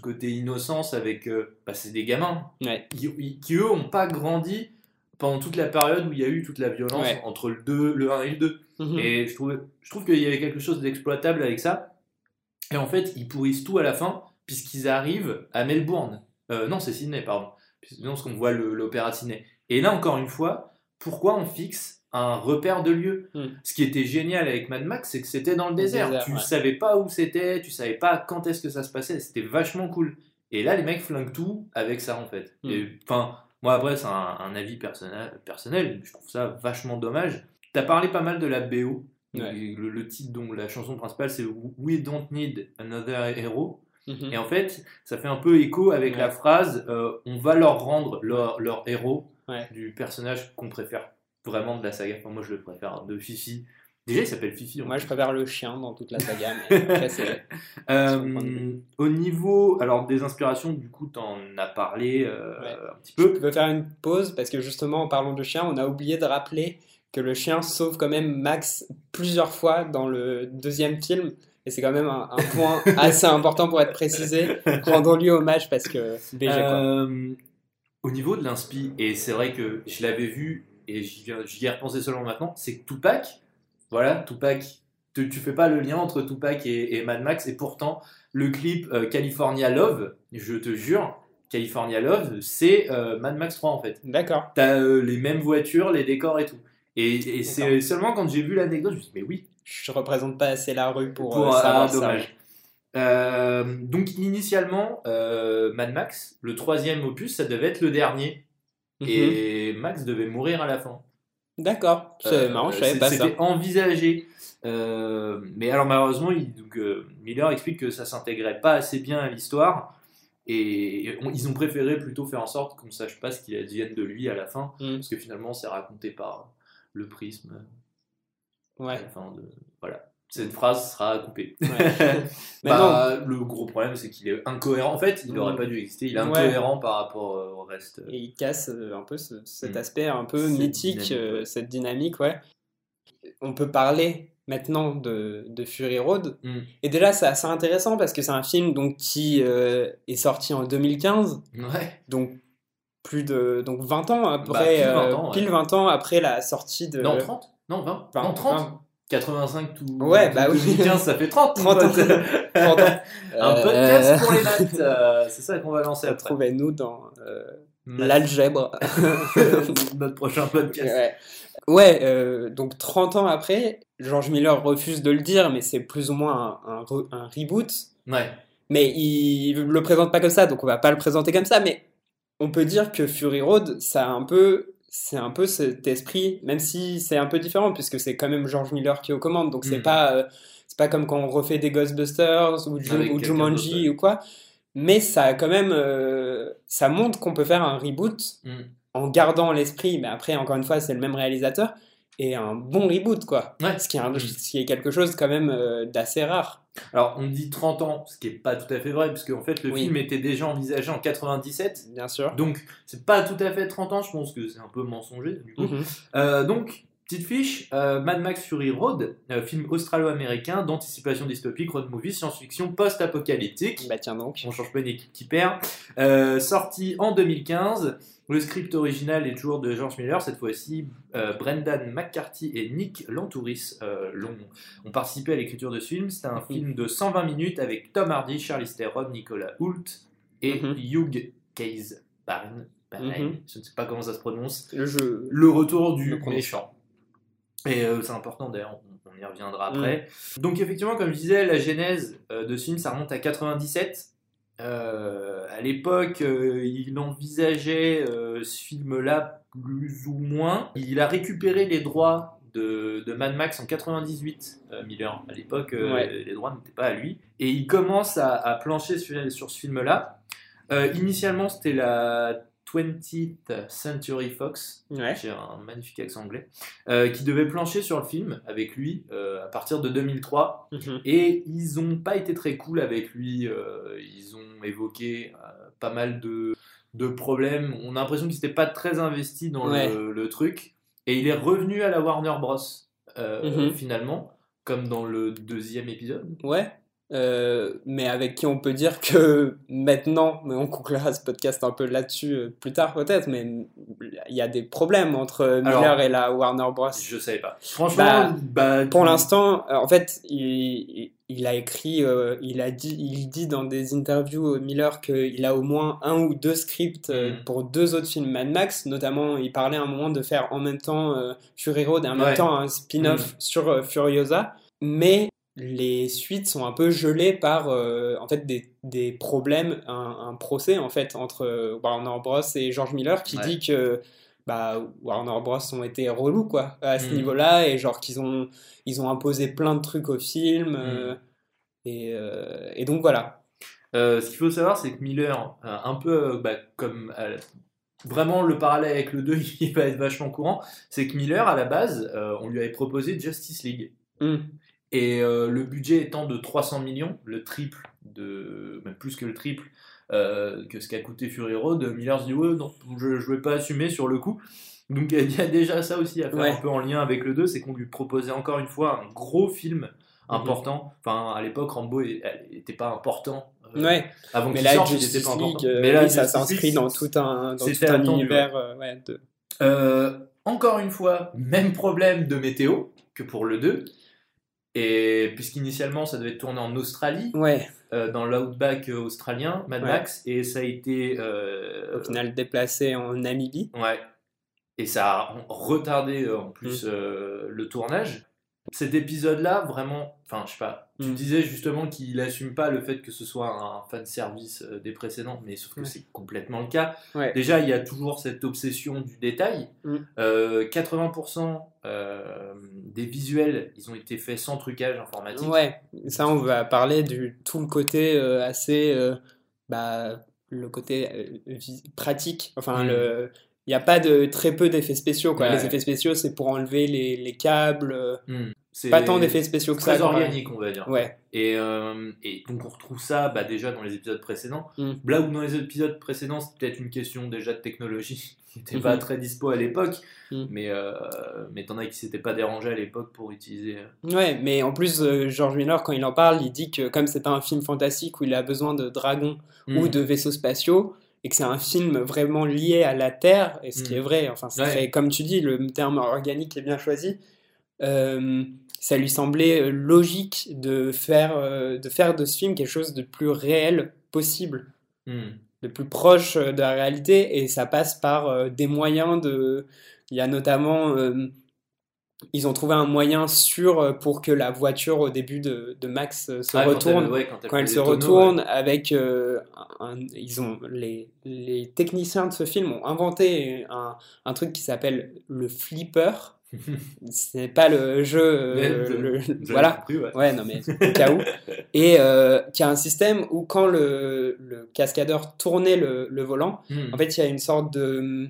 côté innocence avec. euh, bah, c'est des gamins Ouais. qui, qui, eux, n'ont pas grandi pendant toute la période où il y a eu toute la violence Ouais. entre le 2, le 1 et le 2. Mhm. Et je trouve, je trouve qu'il y avait quelque chose d'exploitable avec ça. Et en fait, ils pourrissent tout à la fin, puisqu'ils arrivent à Melbourne. Euh, non, c'est Sydney, pardon. Non, parce qu'on voit le- l'opéra de Sydney. Et là, encore une fois, pourquoi on fixe un repère de lieu Hmm. Ce qui était génial avec Mad Max, c'est que c'était dans le désert. désert, tu ouais. savais pas où c'était, tu savais pas quand est-ce que ça se passait. C'était vachement cool. Et là, les mecs flinguent tout avec ça, en fait. Hmm. Enfin, moi, après, c'est un, un avis personnel, personnel. Je trouve ça vachement dommage. T'as parlé pas mal de la BO. Ouais. Le, le titre, dont la chanson principale, c'est We Don't Need Another Hero. Mhm. Et en fait, ça fait un peu écho avec Ouais. la phrase euh, On va leur rendre leur, leur héros du personnage qu'on préfère vraiment de la saga. Enfin, moi, je le préfère de Fifi. Déjà, il s'appelle Fifi. en Moi, je préfère le chien dans toute la saga, mais après, c'est. Euh, au niveau alors des inspirations, du coup, t'en as parlé euh, Ouais. un petit peu. Je peux faire une pause parce que justement, en parlant de chien, on a oublié de rappeler que le chien sauve quand même Max plusieurs fois dans le deuxième film. Et c'est quand même un, un point assez important pour être précisé. Rendons-lui hommage parce que. Euh, au niveau de l'inspi, et c'est vrai que je l'avais vu et j'y ai repensé seulement maintenant, c'est que Tupac, voilà, Tupac, tu, tu fais pas le lien entre Tupac et, et Mad Max, et pourtant le clip euh, California Love, je te jure, California Love, c'est euh, Mad Max 3 en fait. D'accord. T'as euh, les mêmes voitures, les décors et tout. Et, et c'est seulement quand j'ai vu l'anecdote, je me suis dit, mais oui, Je représente pas assez la rue pour, pour euh, ah, savoir ça. dommage. Euh, donc initialement, Mad Max, le troisième opus, ça devait être le dernier. Mhm. Et Max devait mourir à la fin. D'accord. C'est Euh, marrant, je savais pas ça. C'était envisagé. Euh, mais alors malheureusement, il, donc, euh, Miller explique que ça s'intégrait pas assez bien à l'histoire. Et on- ils ont préféré plutôt faire en sorte qu'on sache pas ce qu'il advienne de lui à la fin. Mm. Parce que finalement, c'est raconté par le prisme. à Ouais. la fin de... Voilà. Cette phrase sera coupée. ouais. Bah, le gros problème, c'est qu'il est incohérent. En fait, il Mm. n'aurait pas dû exister. Il est Ouais. incohérent par rapport euh, au reste. Et il casse euh, un peu ce- cet Mm. aspect un peu Cette mythique, dynamique, euh, ouais. cette dynamique, ouais. On peut parler maintenant de, de Fury Road. Mm. Et déjà, c'est assez intéressant parce que c'est un film donc, qui euh, est sorti en 2015, Ouais. donc plus de donc 20 ans après, Bah, pile 20 euh, ans, ouais. pile 20 ans après la sortie de... Non, 30 Non, 20 20, Non, 30 20, 85 tout. Ouais, tout bah oui. 2015, ça fait 30. 30 ans. 30 ans. Un Euh, podcast pour les maths. euh, c'est ça qu'on va lancer après. Retrouvez-nous dans euh, l'algèbre. Notre prochain podcast. Ouais, Ouais, euh, donc 30 ans après, George Miller refuse de le dire, mais c'est plus ou moins un, un re- un reboot. Ouais. Mais il le présente pas comme ça, donc on va pas le présenter comme ça. Mais on peut dire que Fury Road, ça a un peu, c'est un peu cet esprit, même si c'est un peu différent puisque c'est quand même George Miller qui est aux commandes. Donc c'est Mm. pas, euh, c'est pas comme quand on refait des Ghostbusters ou, Ju- ou Jumanji ou quoi. Mais ça a quand même, euh, ça montre qu'on peut faire un reboot Mm. en gardant l'esprit, mais après, encore une fois, c'est le même réalisateur, et un bon reboot, quoi. Ouais. Ce qui est, un- Mm. ce qui est quelque chose quand même euh, d'assez rare. Alors, on dit 30 ans, ce qui est pas tout à fait vrai, puisque en fait, le Oui. film était déjà envisagé en 97. Bien sûr. Donc, c'est pas tout à fait 30 ans, je pense que c'est un peu mensonger, du coup. Mhm. Euh, donc, petite fiche, euh, Mad Max Fury Road, euh, film australo-américain d'anticipation dystopique, road movie, science-fiction post-apocalyptique. Bah tiens donc. On change pas une équipe qui perd. Euh, sorti en 2015. Le script original est toujours de George Miller. Cette fois-ci, Brendan McCarthy et Nick Lantouris l'ont- ont participé à l'écriture de ce film. C'est un Mhm. film de 120 minutes avec Tom Hardy, Charlize Theron, Nicolas Hoult et Mhm. Hugh Case Barn. Barn, Mhm. Je ne sais pas comment ça se prononce. Le jeu. Le retour Le du prononce. méchant. Et euh, c'est important d'ailleurs, on, on y reviendra Mm. après. Donc effectivement, comme je disais, la genèse euh, de ce film, ça remonte à 97. Euh, à l'époque, euh, il envisageait ce film-là plus ou moins. Il a récupéré les droits de, de Mad Max en 98, euh, Miller. À l'époque, Ouais. les droits n'étaient pas à lui. Et il commence à, à plancher sur, sur ce film-là. Initialement, c'était la 20th Century Fox, Ouais. j'ai un magnifique accent anglais, euh, qui devait plancher sur le film avec lui euh, à partir de 2003. Mhm. Et ils n'ont pas été très cool avec lui. euh, ils ont évoqué pas mal de, de problèmes. On a l'impression qu'il n'était pas très investi dans Ouais. le, le truc. Et il est revenu à la Warner Bros. Mhm. finalement comme dans le deuxième épisode. Ouais. Euh, mais avec qui on peut dire que maintenant, mais on conclura ce podcast un peu là-dessus euh, plus tard peut-être, mais il y a des problèmes entre Miller Alors, et la Warner Bros. Je savais pas. Franchement, Bah, bah, Pour tu- l'instant, euh, en fait, il, il a écrit, euh, il a dit, il dit dans des interviews euh, Miller qu'il a au moins un ou deux scripts euh, Mhm. pour deux autres films Mad Max. Notamment, il parlait à un moment de faire en même temps euh, Fury Road et en Ouais. même temps un spin-off sur euh, Furiosa. Mais les suites sont un peu gelées par euh, en fait des, des problèmes, un, un procès en fait entre euh, Warner Bros et George Miller qui Ouais. dit que bah, Warner Bros ont été relous quoi à ce Mhm. niveau-là et genre qu'ils ont ils ont imposé plein de trucs au film Mhm. euh, et, euh, et donc voilà ce qu'il faut savoir, c'est que Miller, un peu bah, comme vraiment le parallèle avec le 2, il va être vachement courant, c'est que Miller, à la base, on lui avait proposé Justice League. Hmm. Et euh, le budget étant de 300 millions, le triple, de, même plus que le triple euh, que ce qu'a coûté Fury Road, Miller se dit ouais, non, je ne vais pas assumer sur le coup. Donc il y a déjà ça aussi à faire Ouais. un peu en lien avec le 2, c'est qu'on lui proposait encore une fois un gros film Mhm. important. Enfin, à l'époque, Rambo n'était pas important. euh, ouais Avant mais qu'il sorte, il pas important. euh, Mais là, oui, ça s'inscrit dans tout un dans c'était tout un attendu, univers euh, ouais, de... Euh, encore une fois, même problème de météo que pour le 2. Et puisqu'initialement ça devait tourner en Australie, ouais euh, dans l'outback euh, australien, Mad Ouais. Max, et ça a été. euh, au final déplacé en Namibie Ouais. Et ça a retardé en Mm. plus euh, le tournage. Cet épisode-là, vraiment, enfin, je sais pas, tu Mm. disais justement qu'il assume pas le fait que ce soit un fan service euh, des précédents, mais sauf que Ouais. c'est complètement le cas. ouais Déjà, il y a toujours cette obsession du détail. Mm. Euh, 80% euh, des visuels, ils ont été faits sans trucage informatique. Ouais, ça on va parler du tout le côté euh, assez bah le côté pratique. Enfin Mm. le il n'y a pas de très peu d'effets spéciaux quoi. Ouais. Les effets spéciaux c'est pour enlever les, les câbles, Mm. C'est pas tant d'effets spéciaux que ça. très quand même. organique, on va dire. Ouais. Et, euh, et donc on retrouve ça bah, déjà dans les épisodes précédents. Mm. Là où dans les épisodes précédents, c'est peut-être une question déjà de technologie qui n'était pas Mhm. très dispo à l'époque, Mm. mais, euh, mais t'en as qui s'étaient pas dérangés à l'époque pour utiliser. euh, Ouais, mais en plus euh, George Miller quand il en parle, il dit que comme c'est pas un film fantastique où il a besoin de dragons ou mm. de vaisseaux spatiaux et que c'est un film vraiment lié à la Terre, et ce qui est vrai, enfin, c'est Ouais. très- comme tu dis, le terme organique est bien choisi. Euh, ça lui semblait euh, logique de faire, euh, de faire de ce film quelque chose de plus réel possible, Mm. de plus proche euh, de la réalité, et ça passe par des moyens de. Il y a notamment. euh, ils ont trouvé un moyen sûr pour que la voiture au début de, de Max se Ah, quand retourne elle- ouais, quand elle quand elle fait se tonneaux, retourne avec euh, un- ils ont les, les techniciens de ce film ont inventé un, un truc qui s'appelle le flipper ce n'est pas le jeu euh, le- je- voilà compris, ouais. ouais non mais au cas où et euh, qui a un système où quand le, le cascadeur tournait le, volant Mm. en fait il y a une sorte de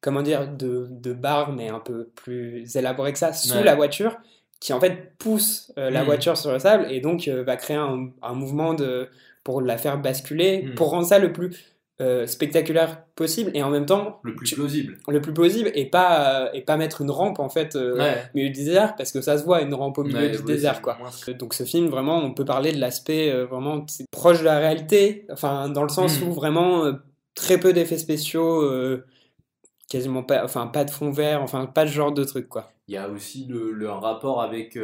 comment dire de, de barre mais un peu plus élaborée que ça sous Ouais. la voiture qui en fait pousse euh, la Mm. voiture sur le sable et donc va créer un, un mouvement de pour la faire basculer Mm. pour rendre ça le plus euh, spectaculaire possible et en même temps Le plus tu- plausible. le plus plausible et pas euh, et pas mettre une rampe en fait euh, Ouais. au milieu du désert parce que ça se voit une rampe au milieu Ouais, du désert quoi moins- donc ce film, vraiment, on peut parler de l'aspect euh, vraiment proche de la réalité, enfin dans le sens Mm. où vraiment très peu d'effets spéciaux, quasiment pas, enfin pas de fond vert, enfin pas ce genre de truc quoi. Il y a aussi le, le rapport avec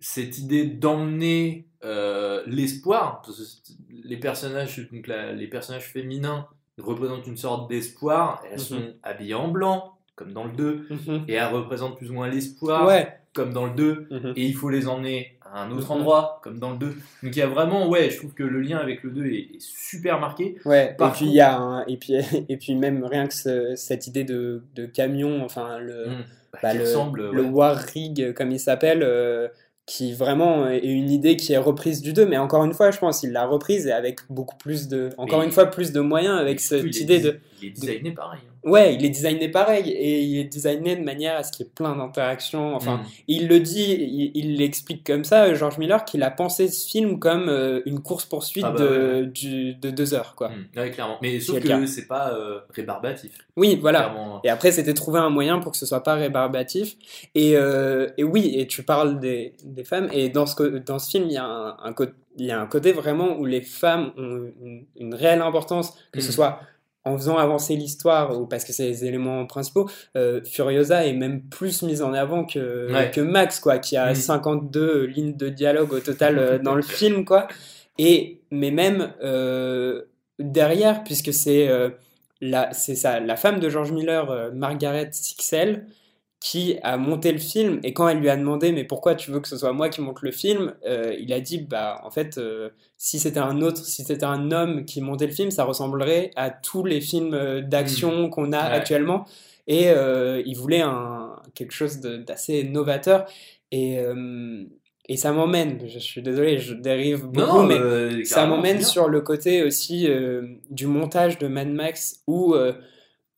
cette idée d'emmener euh, l'espoir. parce que Les personnages, donc la- les personnages féminins représentent une sorte d'espoir. Elles Mhm. sont habillées en blanc, comme dans le 2, et elles représentent plus ou moins l'espoir, Ouais. comme dans le 2. Mhm. Et il faut les emmener à un autre Mhm. endroit, comme dans le 2. Donc il y a vraiment, ouais, je trouve que le lien avec le 2 est, est super marqué. Ouais. Par et puis contre- y a un, et puis et puis même rien que ce- cette idée de, de camion, enfin le Mm. Bah, bah, le, ressemble, le ouais. War Rig comme il s'appelle. euh, qui vraiment est une idée qui est reprise du 2, mais encore une fois, je pense qu'il l'a reprise et avec beaucoup plus de, encore Mais- une fois, plus de moyens avec cette il idée de, Il est designé pareil. hein. Ouais, il est designé pareil et il est designé de manière à ce qu'il y ait plein d'interactions. Enfin, Mm. il le dit, il l'explique comme ça, euh, George Miller, qu'il a pensé ce film comme euh, une course-poursuite Ah bah de, ouais. du- de deux heures, quoi. Mm. Ouais, clairement. Mais sauf que c'est pas euh, rébarbatif. Oui, voilà. Clairement. Et après, c'était trouver un moyen pour que ce soit pas rébarbatif. Et, euh, et oui, et tu parles des, des femmes. Et dans ce, dans ce film, il y, a un, un co- il y a un côté vraiment où les femmes ont une, une réelle importance, que ce Mm. soit en faisant avancer l'histoire ou parce que c'est les éléments principaux. Euh, Furiosa est même plus mise en avant que, Ouais. que Max, quoi, qui a Mm. 52 lignes de dialogue au total euh, dans le film, quoi. Et, mais même euh, derrière, puisque c'est la, c'est ça, la femme de George Miller, Margaret Sixel, qui a monté le film. Et quand elle lui a demandé, mais pourquoi tu veux que ce soit moi qui monte le film euh, Il a dit, bah, en fait, euh, si c'était un autre, si c'était un homme qui montait le film, ça ressemblerait à tous les films euh, d'action qu'on a Hmm. Ouais. actuellement. Et euh, il voulait un, quelque chose d'assez novateur. Et, et ça m'emmène, je suis désolé, je dérive beaucoup, Non, mais ça m'emmène sur le côté aussi du montage de Mad Max où,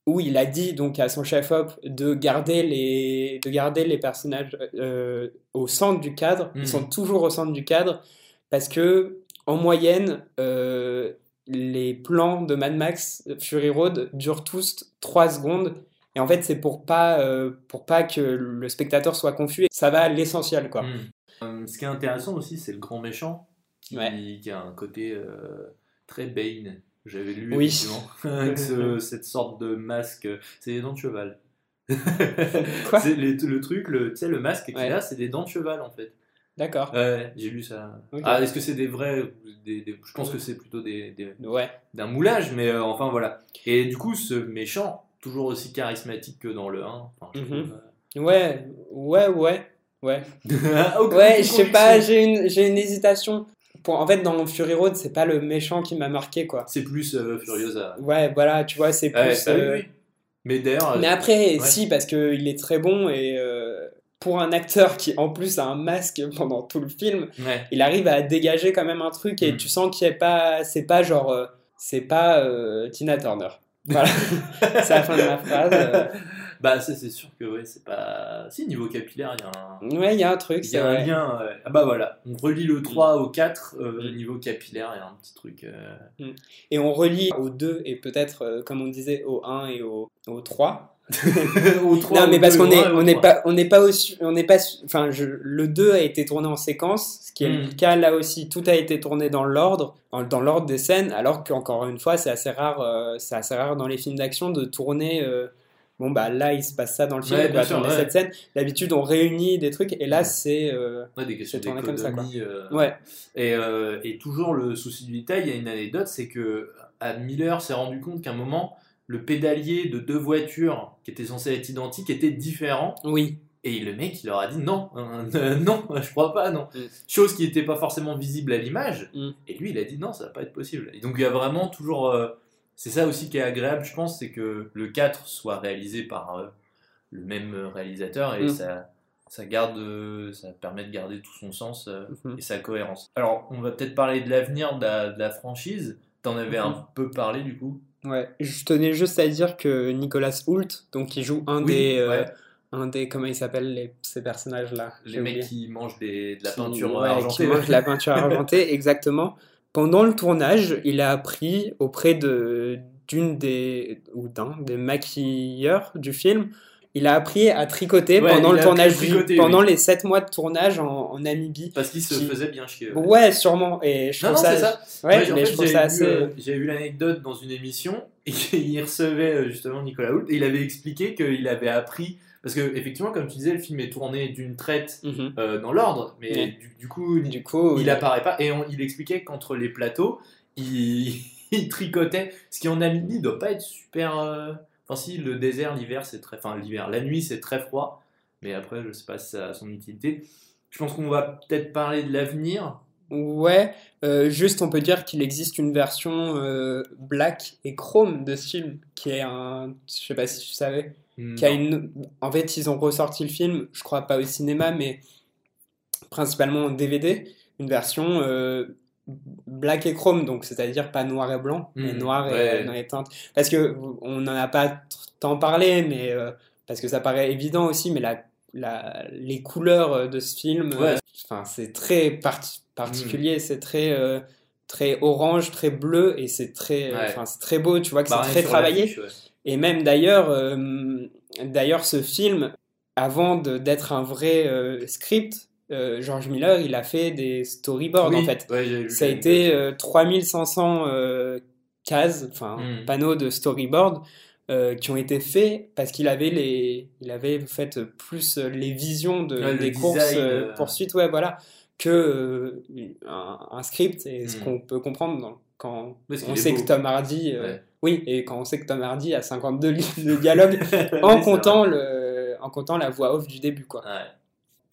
où il a dit donc à son chef-op de garder les, de garder les personnages euh, au centre du cadre. Mhm. Ils sont toujours au centre du cadre parce que en moyenne, euh, les plans de Mad Max Fury Road durent tous 3 secondes. Et en fait, c'est pour pas, euh, pour pas que le spectateur soit confus. Ça va à l'essentiel, quoi. Euh, ce qui est intéressant aussi, c'est le grand méchant qui, Ouais. qui a un côté très Bane. J'avais lu Oui. avec ce- cette sorte de masque. C'est des dents de cheval. Quoi C'est les- le truc, le, tu sais, le masque qu'il Ouais. a, c'est des dents de cheval en fait. D'accord. Ouais, j'ai lu ça. Ah, est-ce que c'est des vrais des- des- Je pense que c'est plutôt des, des- Ouais. d'un moulage, mais euh, enfin voilà. Et du coup, ce méchant, toujours aussi charismatique que dans le 1. Enfin, je Mhm. trouve, Ouais, ouais, ouais, ouais. euh, aucune Ouais, je sais pas, j'ai une, j'ai une hésitation. Pour, en fait, dans Fury Road, c'est pas le méchant qui m'a marqué, quoi. C'est plus euh, Furiosa. Ouais, voilà, tu vois, c'est Ouais, plus. bah euh, oui. Mais d'ailleurs, Mais euh, après, ouais. si, parce qu'il est très bon et euh, pour un acteur qui, en plus, a un masque pendant tout le film, ouais. il arrive à dégager quand même un truc et Mm. tu sens qu'il est pas. C'est pas genre. euh, c'est pas euh, Tina Turner. Voilà, c'est la fin de ma phrase. euh. Bah, ça, c'est sûr que ouais, c'est pas. Si, niveau capillaire, il y a un. Ouais, il y a un truc, Il y a un vrai. lien. euh, Ah bah voilà, on relie le 3 au 4, euh, niveau capillaire, il y a un petit truc. euh, Et on relie au 2 et peut-être, euh, comme on disait, au 1 et au, au 3. au 3, non, mais parce 2, qu'on est, 1 et au on n'est 3. pas, on n'est pas aussi, on n'est pas, su- enfin, je, le 2 a été tourné en séquence, ce qui est Mm. le cas là aussi. Tout a été tourné dans l'ordre, dans, dans l'ordre des scènes, alors qu'encore une fois, c'est assez rare, euh, c'est assez rare dans les films d'action de tourner. euh, bon bah là, il se passe ça dans le film, Ouais, on bien va sûr, tourner ouais. cette scène. D'habitude, on réunit des trucs, et là, c'est, euh, Ouais, des questions tourné comme ça, quoi. d'économie. euh, ouais, Et, euh, et toujours le souci du détail, il y a une anecdote, c'est que Miller s'est rendu compte qu'à un moment, le pédalier de deux voitures qui étaient censées être identiques était différent. oui, Et le mec, il leur a dit non, euh, non, je crois pas, non. Mm. Chose qui n'était pas forcément visible à l'image. Mm. Et lui, il a dit non, ça va pas être possible. Et donc il y a vraiment toujours. euh, c'est ça aussi qui est agréable, je pense, c'est que le 4 soit réalisé par euh, le même réalisateur et Mm. ça, ça garde, euh, ça permet de garder tout son sens euh, Mhm. et sa cohérence. Alors, on va peut-être parler de l'avenir de la, de la franchise. T'en avais un peu parlé du coup? ouais. Je tenais juste à dire que Nicolas Hoult, donc qui joue un Oui, des, euh, ouais. un des, comment ils s'appellent les, ces personnages-là Les mecs oublié. qui mangent des- de la qui- peinture ouais, argentée. qui mange de la peinture argentée, exactement. Pendant le tournage, il a appris auprès de d'une des ou d'un des maquilleurs du film, il a appris à tricoter Ouais, pendant le tournage, tricoter, pendant oui. les sept mois de tournage en, en Namibie. Parce qu'il se Qui- faisait bien chier. ouais. Ouais, sûrement. Et je Non, trouve non, ça, c'est ça. Ouais, Ouais, en mais fait, je trouve j'avais ça vu, assez. euh, J'avais vu l'anecdote dans une émission et il recevait euh, justement Nicolas Hoult et il avait expliqué qu'il avait appris. Parce que, effectivement, comme tu disais, le film est tourné d'une traite Mhm. euh, dans l'ordre, mais du, du coup, Du coup, il apparaît pas. Et on- il expliquait qu'entre les plateaux, il, il tricotait. Ce qui en Namibie doit pas être super. euh, Enfin, si, le désert, l'hiver, c'est très. Enfin, l'hiver, la nuit, c'est très froid. Mais après, je sais pas si ça a son utilité. Je pense qu'on va peut-être parler de l'avenir. Ouais, euh, juste on peut dire qu'il existe une version euh, black et chrome de ce film qui est un, je sais pas si tu savais, qui a une, en fait ils ont ressorti le film, je crois pas au cinéma mais principalement en DVD, une version euh, black et chrome donc c'est-à-dire pas noir et blanc mais Mhm, noir et ouais. dans les teintes parce que on n'en a pas t'en parlais, mais euh, parce que ça paraît évident aussi, mais la, la, les couleurs euh, de ce film, Ouais. euh, c'est très parti- particulier, c'est très, euh, très orange, très bleu, et c'est très, Ouais. enfin, c'est très beau, tu vois que Bah, c'est très travaillé. Et même d'ailleurs, euh, d'ailleurs, ce film, avant d'être un vrai euh, script, euh, George Miller, il a fait des storyboards Oui, en fait. ouais, Ça a été euh, 3500 euh, cases, enfin Mm. panneaux de storyboard qui ont été faits parce qu'il avait les, il avait fait plus les visions de, Ouais, des courses poursuites, ouais, voilà, que un, un script et ce Mm. qu'on peut comprendre dans- quand Parce on sait que Tom Hardy, Ouais. Oui, et quand on sait que Tom Hardy a 52 lignes de dialogue en comptant le, en comptant la voix off du début, quoi. Ouais.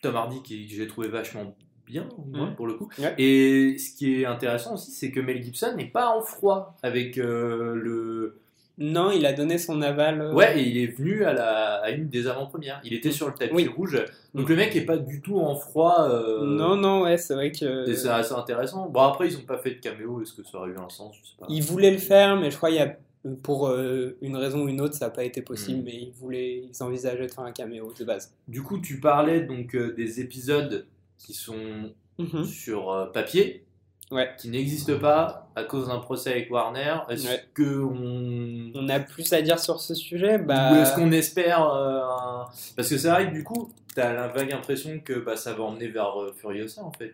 Tom Hardy, qui, que j'ai trouvé vachement bien, moi, Mm. pour le coup. Ouais. Et ce qui est intéressant aussi, c'est que Mel Gibson n'est pas en froid avec euh, le. Non, il a donné son aval. euh, Ouais, et il est venu à, la, à une des avant-premières. Il était sur le tapis Oui. rouge. Donc le mec est pas du tout en froid. euh, Non, non, ouais, c'est vrai que. Et c'est assez intéressant. Bon, après, ils ont pas fait de caméo. Est-ce que ça aurait eu un sens? Je sais pas. Il voulait le faire, mais je crois qu'il y a pour euh, une raison ou une autre, ça n'a pas été possible, Mm. mais ils voulaient, ils envisageaient de faire un caméo de base. Du coup, tu parlais donc euh, des épisodes qui sont Mhm. sur euh, papier, Ouais. qui n'existent pas à cause d'un procès avec Warner. Est-ce Ouais. que on On a plus à dire sur ce sujet, bah. Ou est-ce qu'on espère euh, un- Parce que c'est vrai que du coup, t'as la vague impression que bah, ça va emmener vers euh, Furiosa en fait.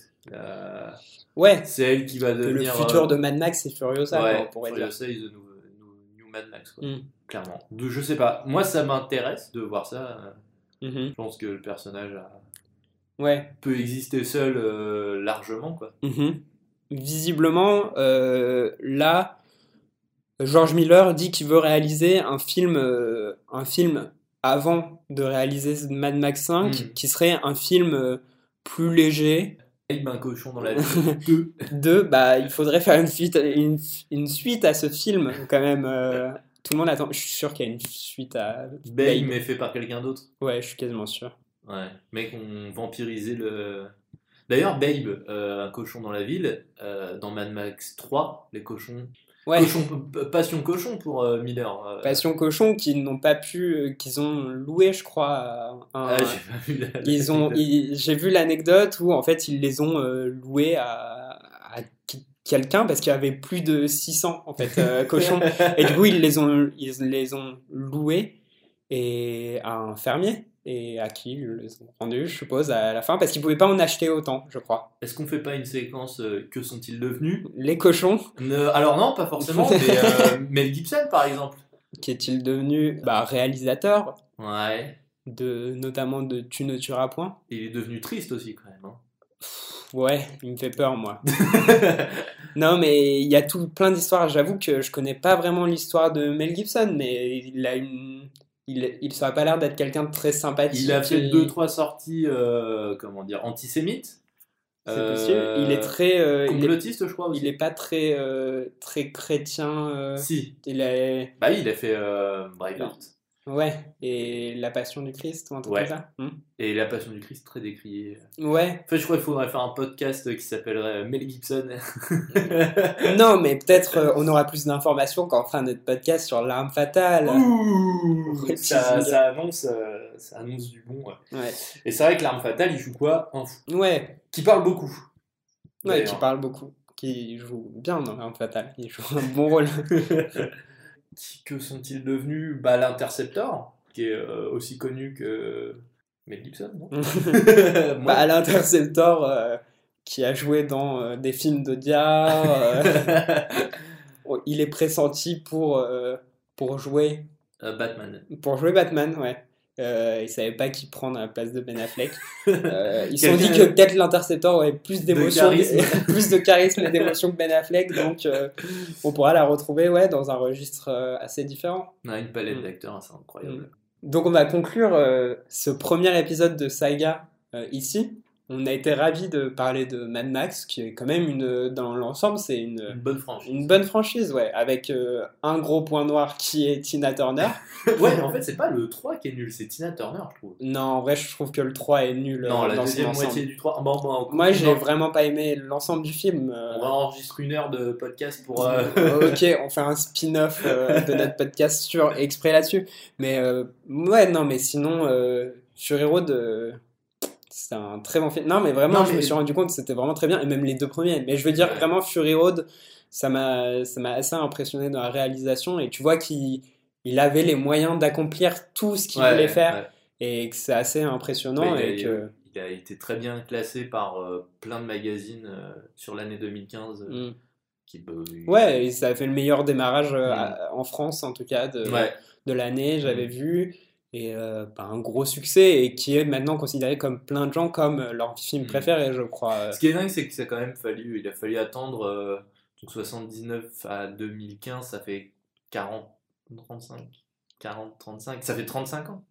Ouais. C'est elle qui va que le devenir. futur euh, de Mad Max c'est Furiosa, ouais, on pourrait dire. Furiosa is the new, new- new Mad Max, quoi, Mm. clairement. De, je sais pas. Moi, ça m'intéresse de voir ça. Mhm. Je pense que le personnage a- Ouais. peut exister seul euh, largement, quoi. Mhm. Visiblement, euh, là, George Miller dit qu'il veut réaliser un film, euh, un film avant de réaliser Mad Max 5, Mm. qui serait un film euh, plus léger. Avec un cochon dans la vie. Deux. Deux, bah, il faudrait faire une suite, une, une suite à ce film, quand même. tout le monde attend. Je suis sûr qu'il y a une suite à Babe, mais fait par quelqu'un d'autre. Ouais, je suis quasiment sûr. Ouais, mec, on vampirisé le. D'ailleurs, Babe, euh, un cochon dans la ville, euh, dans Mad Max 3, les cochons. Ouais. Cochon, p- passion cochon pour euh, Miller. Passion Cochon, qu'ils n'ont pas pu, qu'ils ont loué, je crois, un- Ah, j'ai vu Ils ont, ils- j'ai vu l'anecdote où en fait ils les ont loués à, à quelqu'un parce qu'il y avait plus de 600 en fait cochons et du coup ils les ont, ils les ont loués et à un fermier et à qui ils les ont rendus, je suppose, à la fin parce qu'ils pouvaient pas en acheter autant, je crois. Est-ce qu'on fait pas une séquence euh, Que sont-ils devenus? Les cochons, Ne- Alors, non, pas forcément, mais euh, Mel Gibson par exemple. qu'est-il devenu? Bah, réalisateur Ouais. de notamment de Tu ne tueras point. Il est devenu triste aussi quand même. hein. Ouais, il me fait peur moi. Non, mais il y a tout plein d'histoires. J'avoue que je connais pas vraiment l'histoire de Mel Gibson, mais il a une. Il, il ça a pas l'air d'être quelqu'un de très sympathique. Il a fait et- deux, trois sorties, euh, comment dire, antisémites. C'est Euh, possible. Il est très. euh, il, est, Complotiste, je crois aussi. il est pas très, euh, très chrétien. euh, Si. il est. Bah oui, il a fait euh, Braveheart. Ouais, et La Passion du Christ ou un truc Ouais. comme ça. Hmm. Et La Passion du Christ, très décriée. Ouais. En fait, je crois qu'il faudrait faire un podcast qui s'appellerait Mel Gibson. Non, mais peut-être euh, on aura plus d'informations quand on fera notre podcast sur l'arme fatale. Ouh, Ouais, ça, ça annonce, euh, ça annonce du bon. ouais. Ouais. Et c'est vrai que l'arme fatale, il joue quoi? Un fou. Ouais, Qui parle beaucoup. ouais qui parle beaucoup. Qui joue bien dans l'arme fatale. Il joue un bon rôle. Qui- que sont-ils devenus? Bah, L'Interceptor, qui est euh, aussi connu que Mel Gibson, non? Bah, l'Interceptor, euh, qui a joué dans euh, des films de Diar, euh, il est pressenti pour, pour, jouer, Batman. pour jouer Batman, ouais. Euh, ils savaient pas qui prendre à la place de Ben Affleck. Euh, ils se sont dit que peut-être l'Interceptor aurait plus d'émotion, plus de charisme et d'émotion que Ben Affleck, donc euh, on pourra la retrouver ouais, dans un registre assez différent. On a une palette Mm. d'acteurs assez incroyable. Donc on va conclure ce premier épisode de Saga ici. On a été ravis de parler de Mad Max, qui est quand même une, dans l'ensemble, c'est une, Une bonne franchise. une bonne franchise, ouais, avec euh, un gros point noir qui est Tina Turner. Ouais, en fait, c'est pas le 3 qui est nul, c'est Tina Turner, je trouve. non, en vrai, je trouve que le 3 est nul non, euh, la dans deuxième moitié du 3. Bon, bon, on- Moi, j'ai vraiment pas aimé l'ensemble du film. euh, On va enregistrer une heure de podcast pour. euh, ok, on fait un spin-off de notre podcast sur exprès là-dessus. Mais ouais, non, mais sinon, Fury Road, c'est un très bon film. Non, mais vraiment, Non, je mais- me suis rendu compte que c'était vraiment très bien, et même les deux premiers. Mais je veux dire, vraiment, Fury Road, ça m'a, ça m'a assez impressionné dans la réalisation, et tu vois qu'il il avait les moyens d'accomplir tout ce qu'il ouais, voulait faire, ouais. et que c'est assez impressionnant, Ouais, et il, a, que. il a été très bien classé par euh, plein de magazines euh, sur l'année 2015. euh, Mm. qui, Ouais, et ça a fait le meilleur démarrage Mm. à- en France, en tout cas, de, de l'année, j'avais Mm. vu. Et euh, bah, un gros succès, et qui est maintenant considéré comme plein de gens comme euh, leur film Mm. préféré, je crois. Ce qui est dingue, c'est que ça a quand même fallu, il a fallu attendre euh, donc 79 à 2015, ça fait 40, 35, 40, 35, ça fait 35 ans.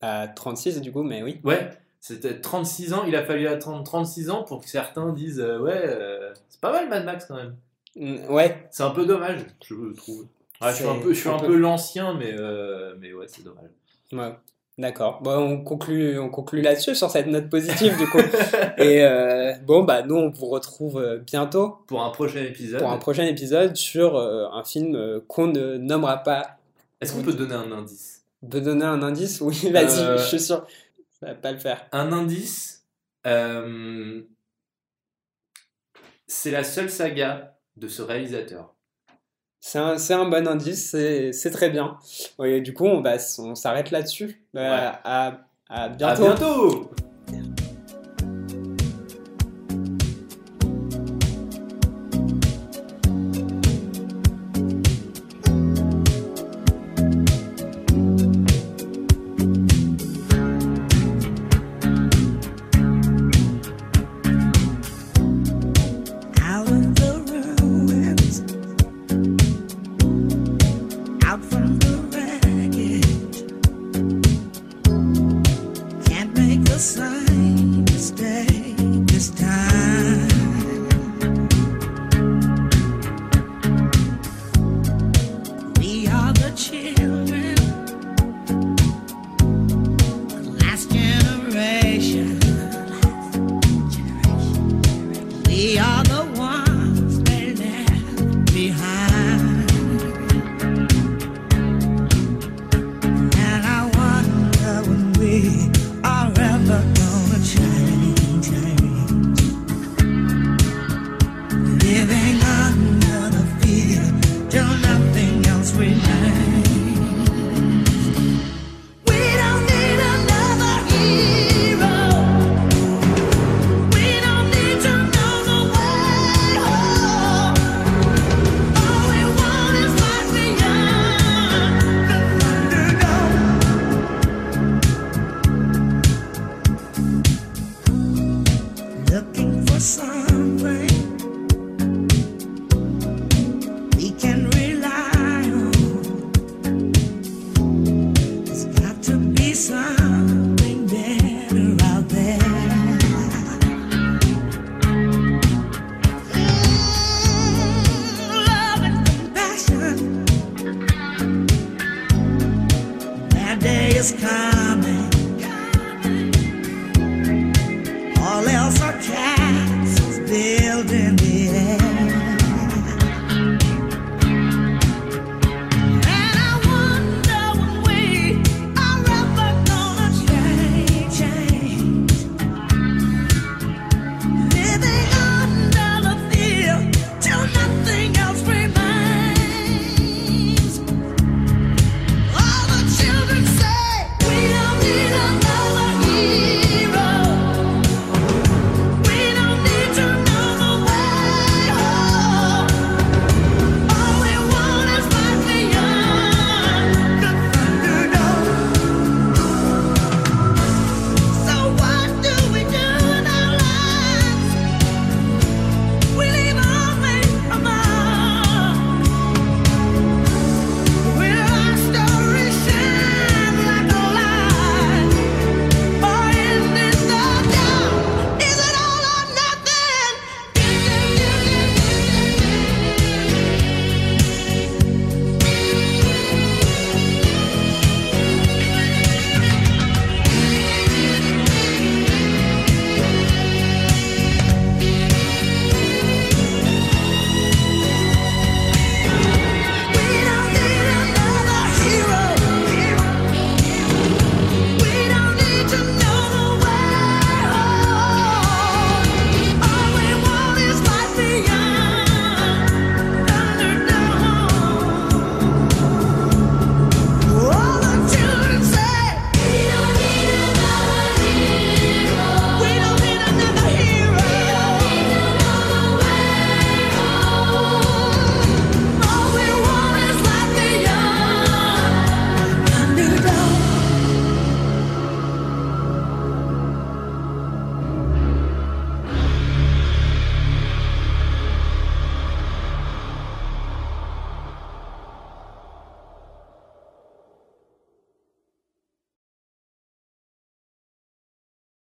À 36 du coup, mais oui. Ouais, c'était 36 ans, il a fallu attendre 36 ans pour que certains disent euh, ouais, euh, c'est pas mal Mad Max quand même. Mm, Ouais, C'est un peu dommage, je trouve. Ouais, je suis un peu, je suis un peu- peu l'ancien, mais, euh, mais ouais, c'est dommage. Ouais. D'accord. Bon, on conclut, on conclut là-dessus, sur cette note positive, du coup. Et euh, bon, bah, nous, on vous retrouve euh, bientôt Pour un prochain épisode, pour un prochain épisode sur euh, un film qu'on ne nommera pas. est-ce qu'on peut donner un indice? On peut donner un indice? Oui, vas-y, Euh, je suis sûr. Ça va pas le faire. Un indice, c'est la seule saga de ce réalisateur. C'est un, c'est un bon indice, c'est c'est très bien. Du coup, on, s- on s'arrête là-dessus. Euh, Ouais. à, à À bientôt. bientôt this kind.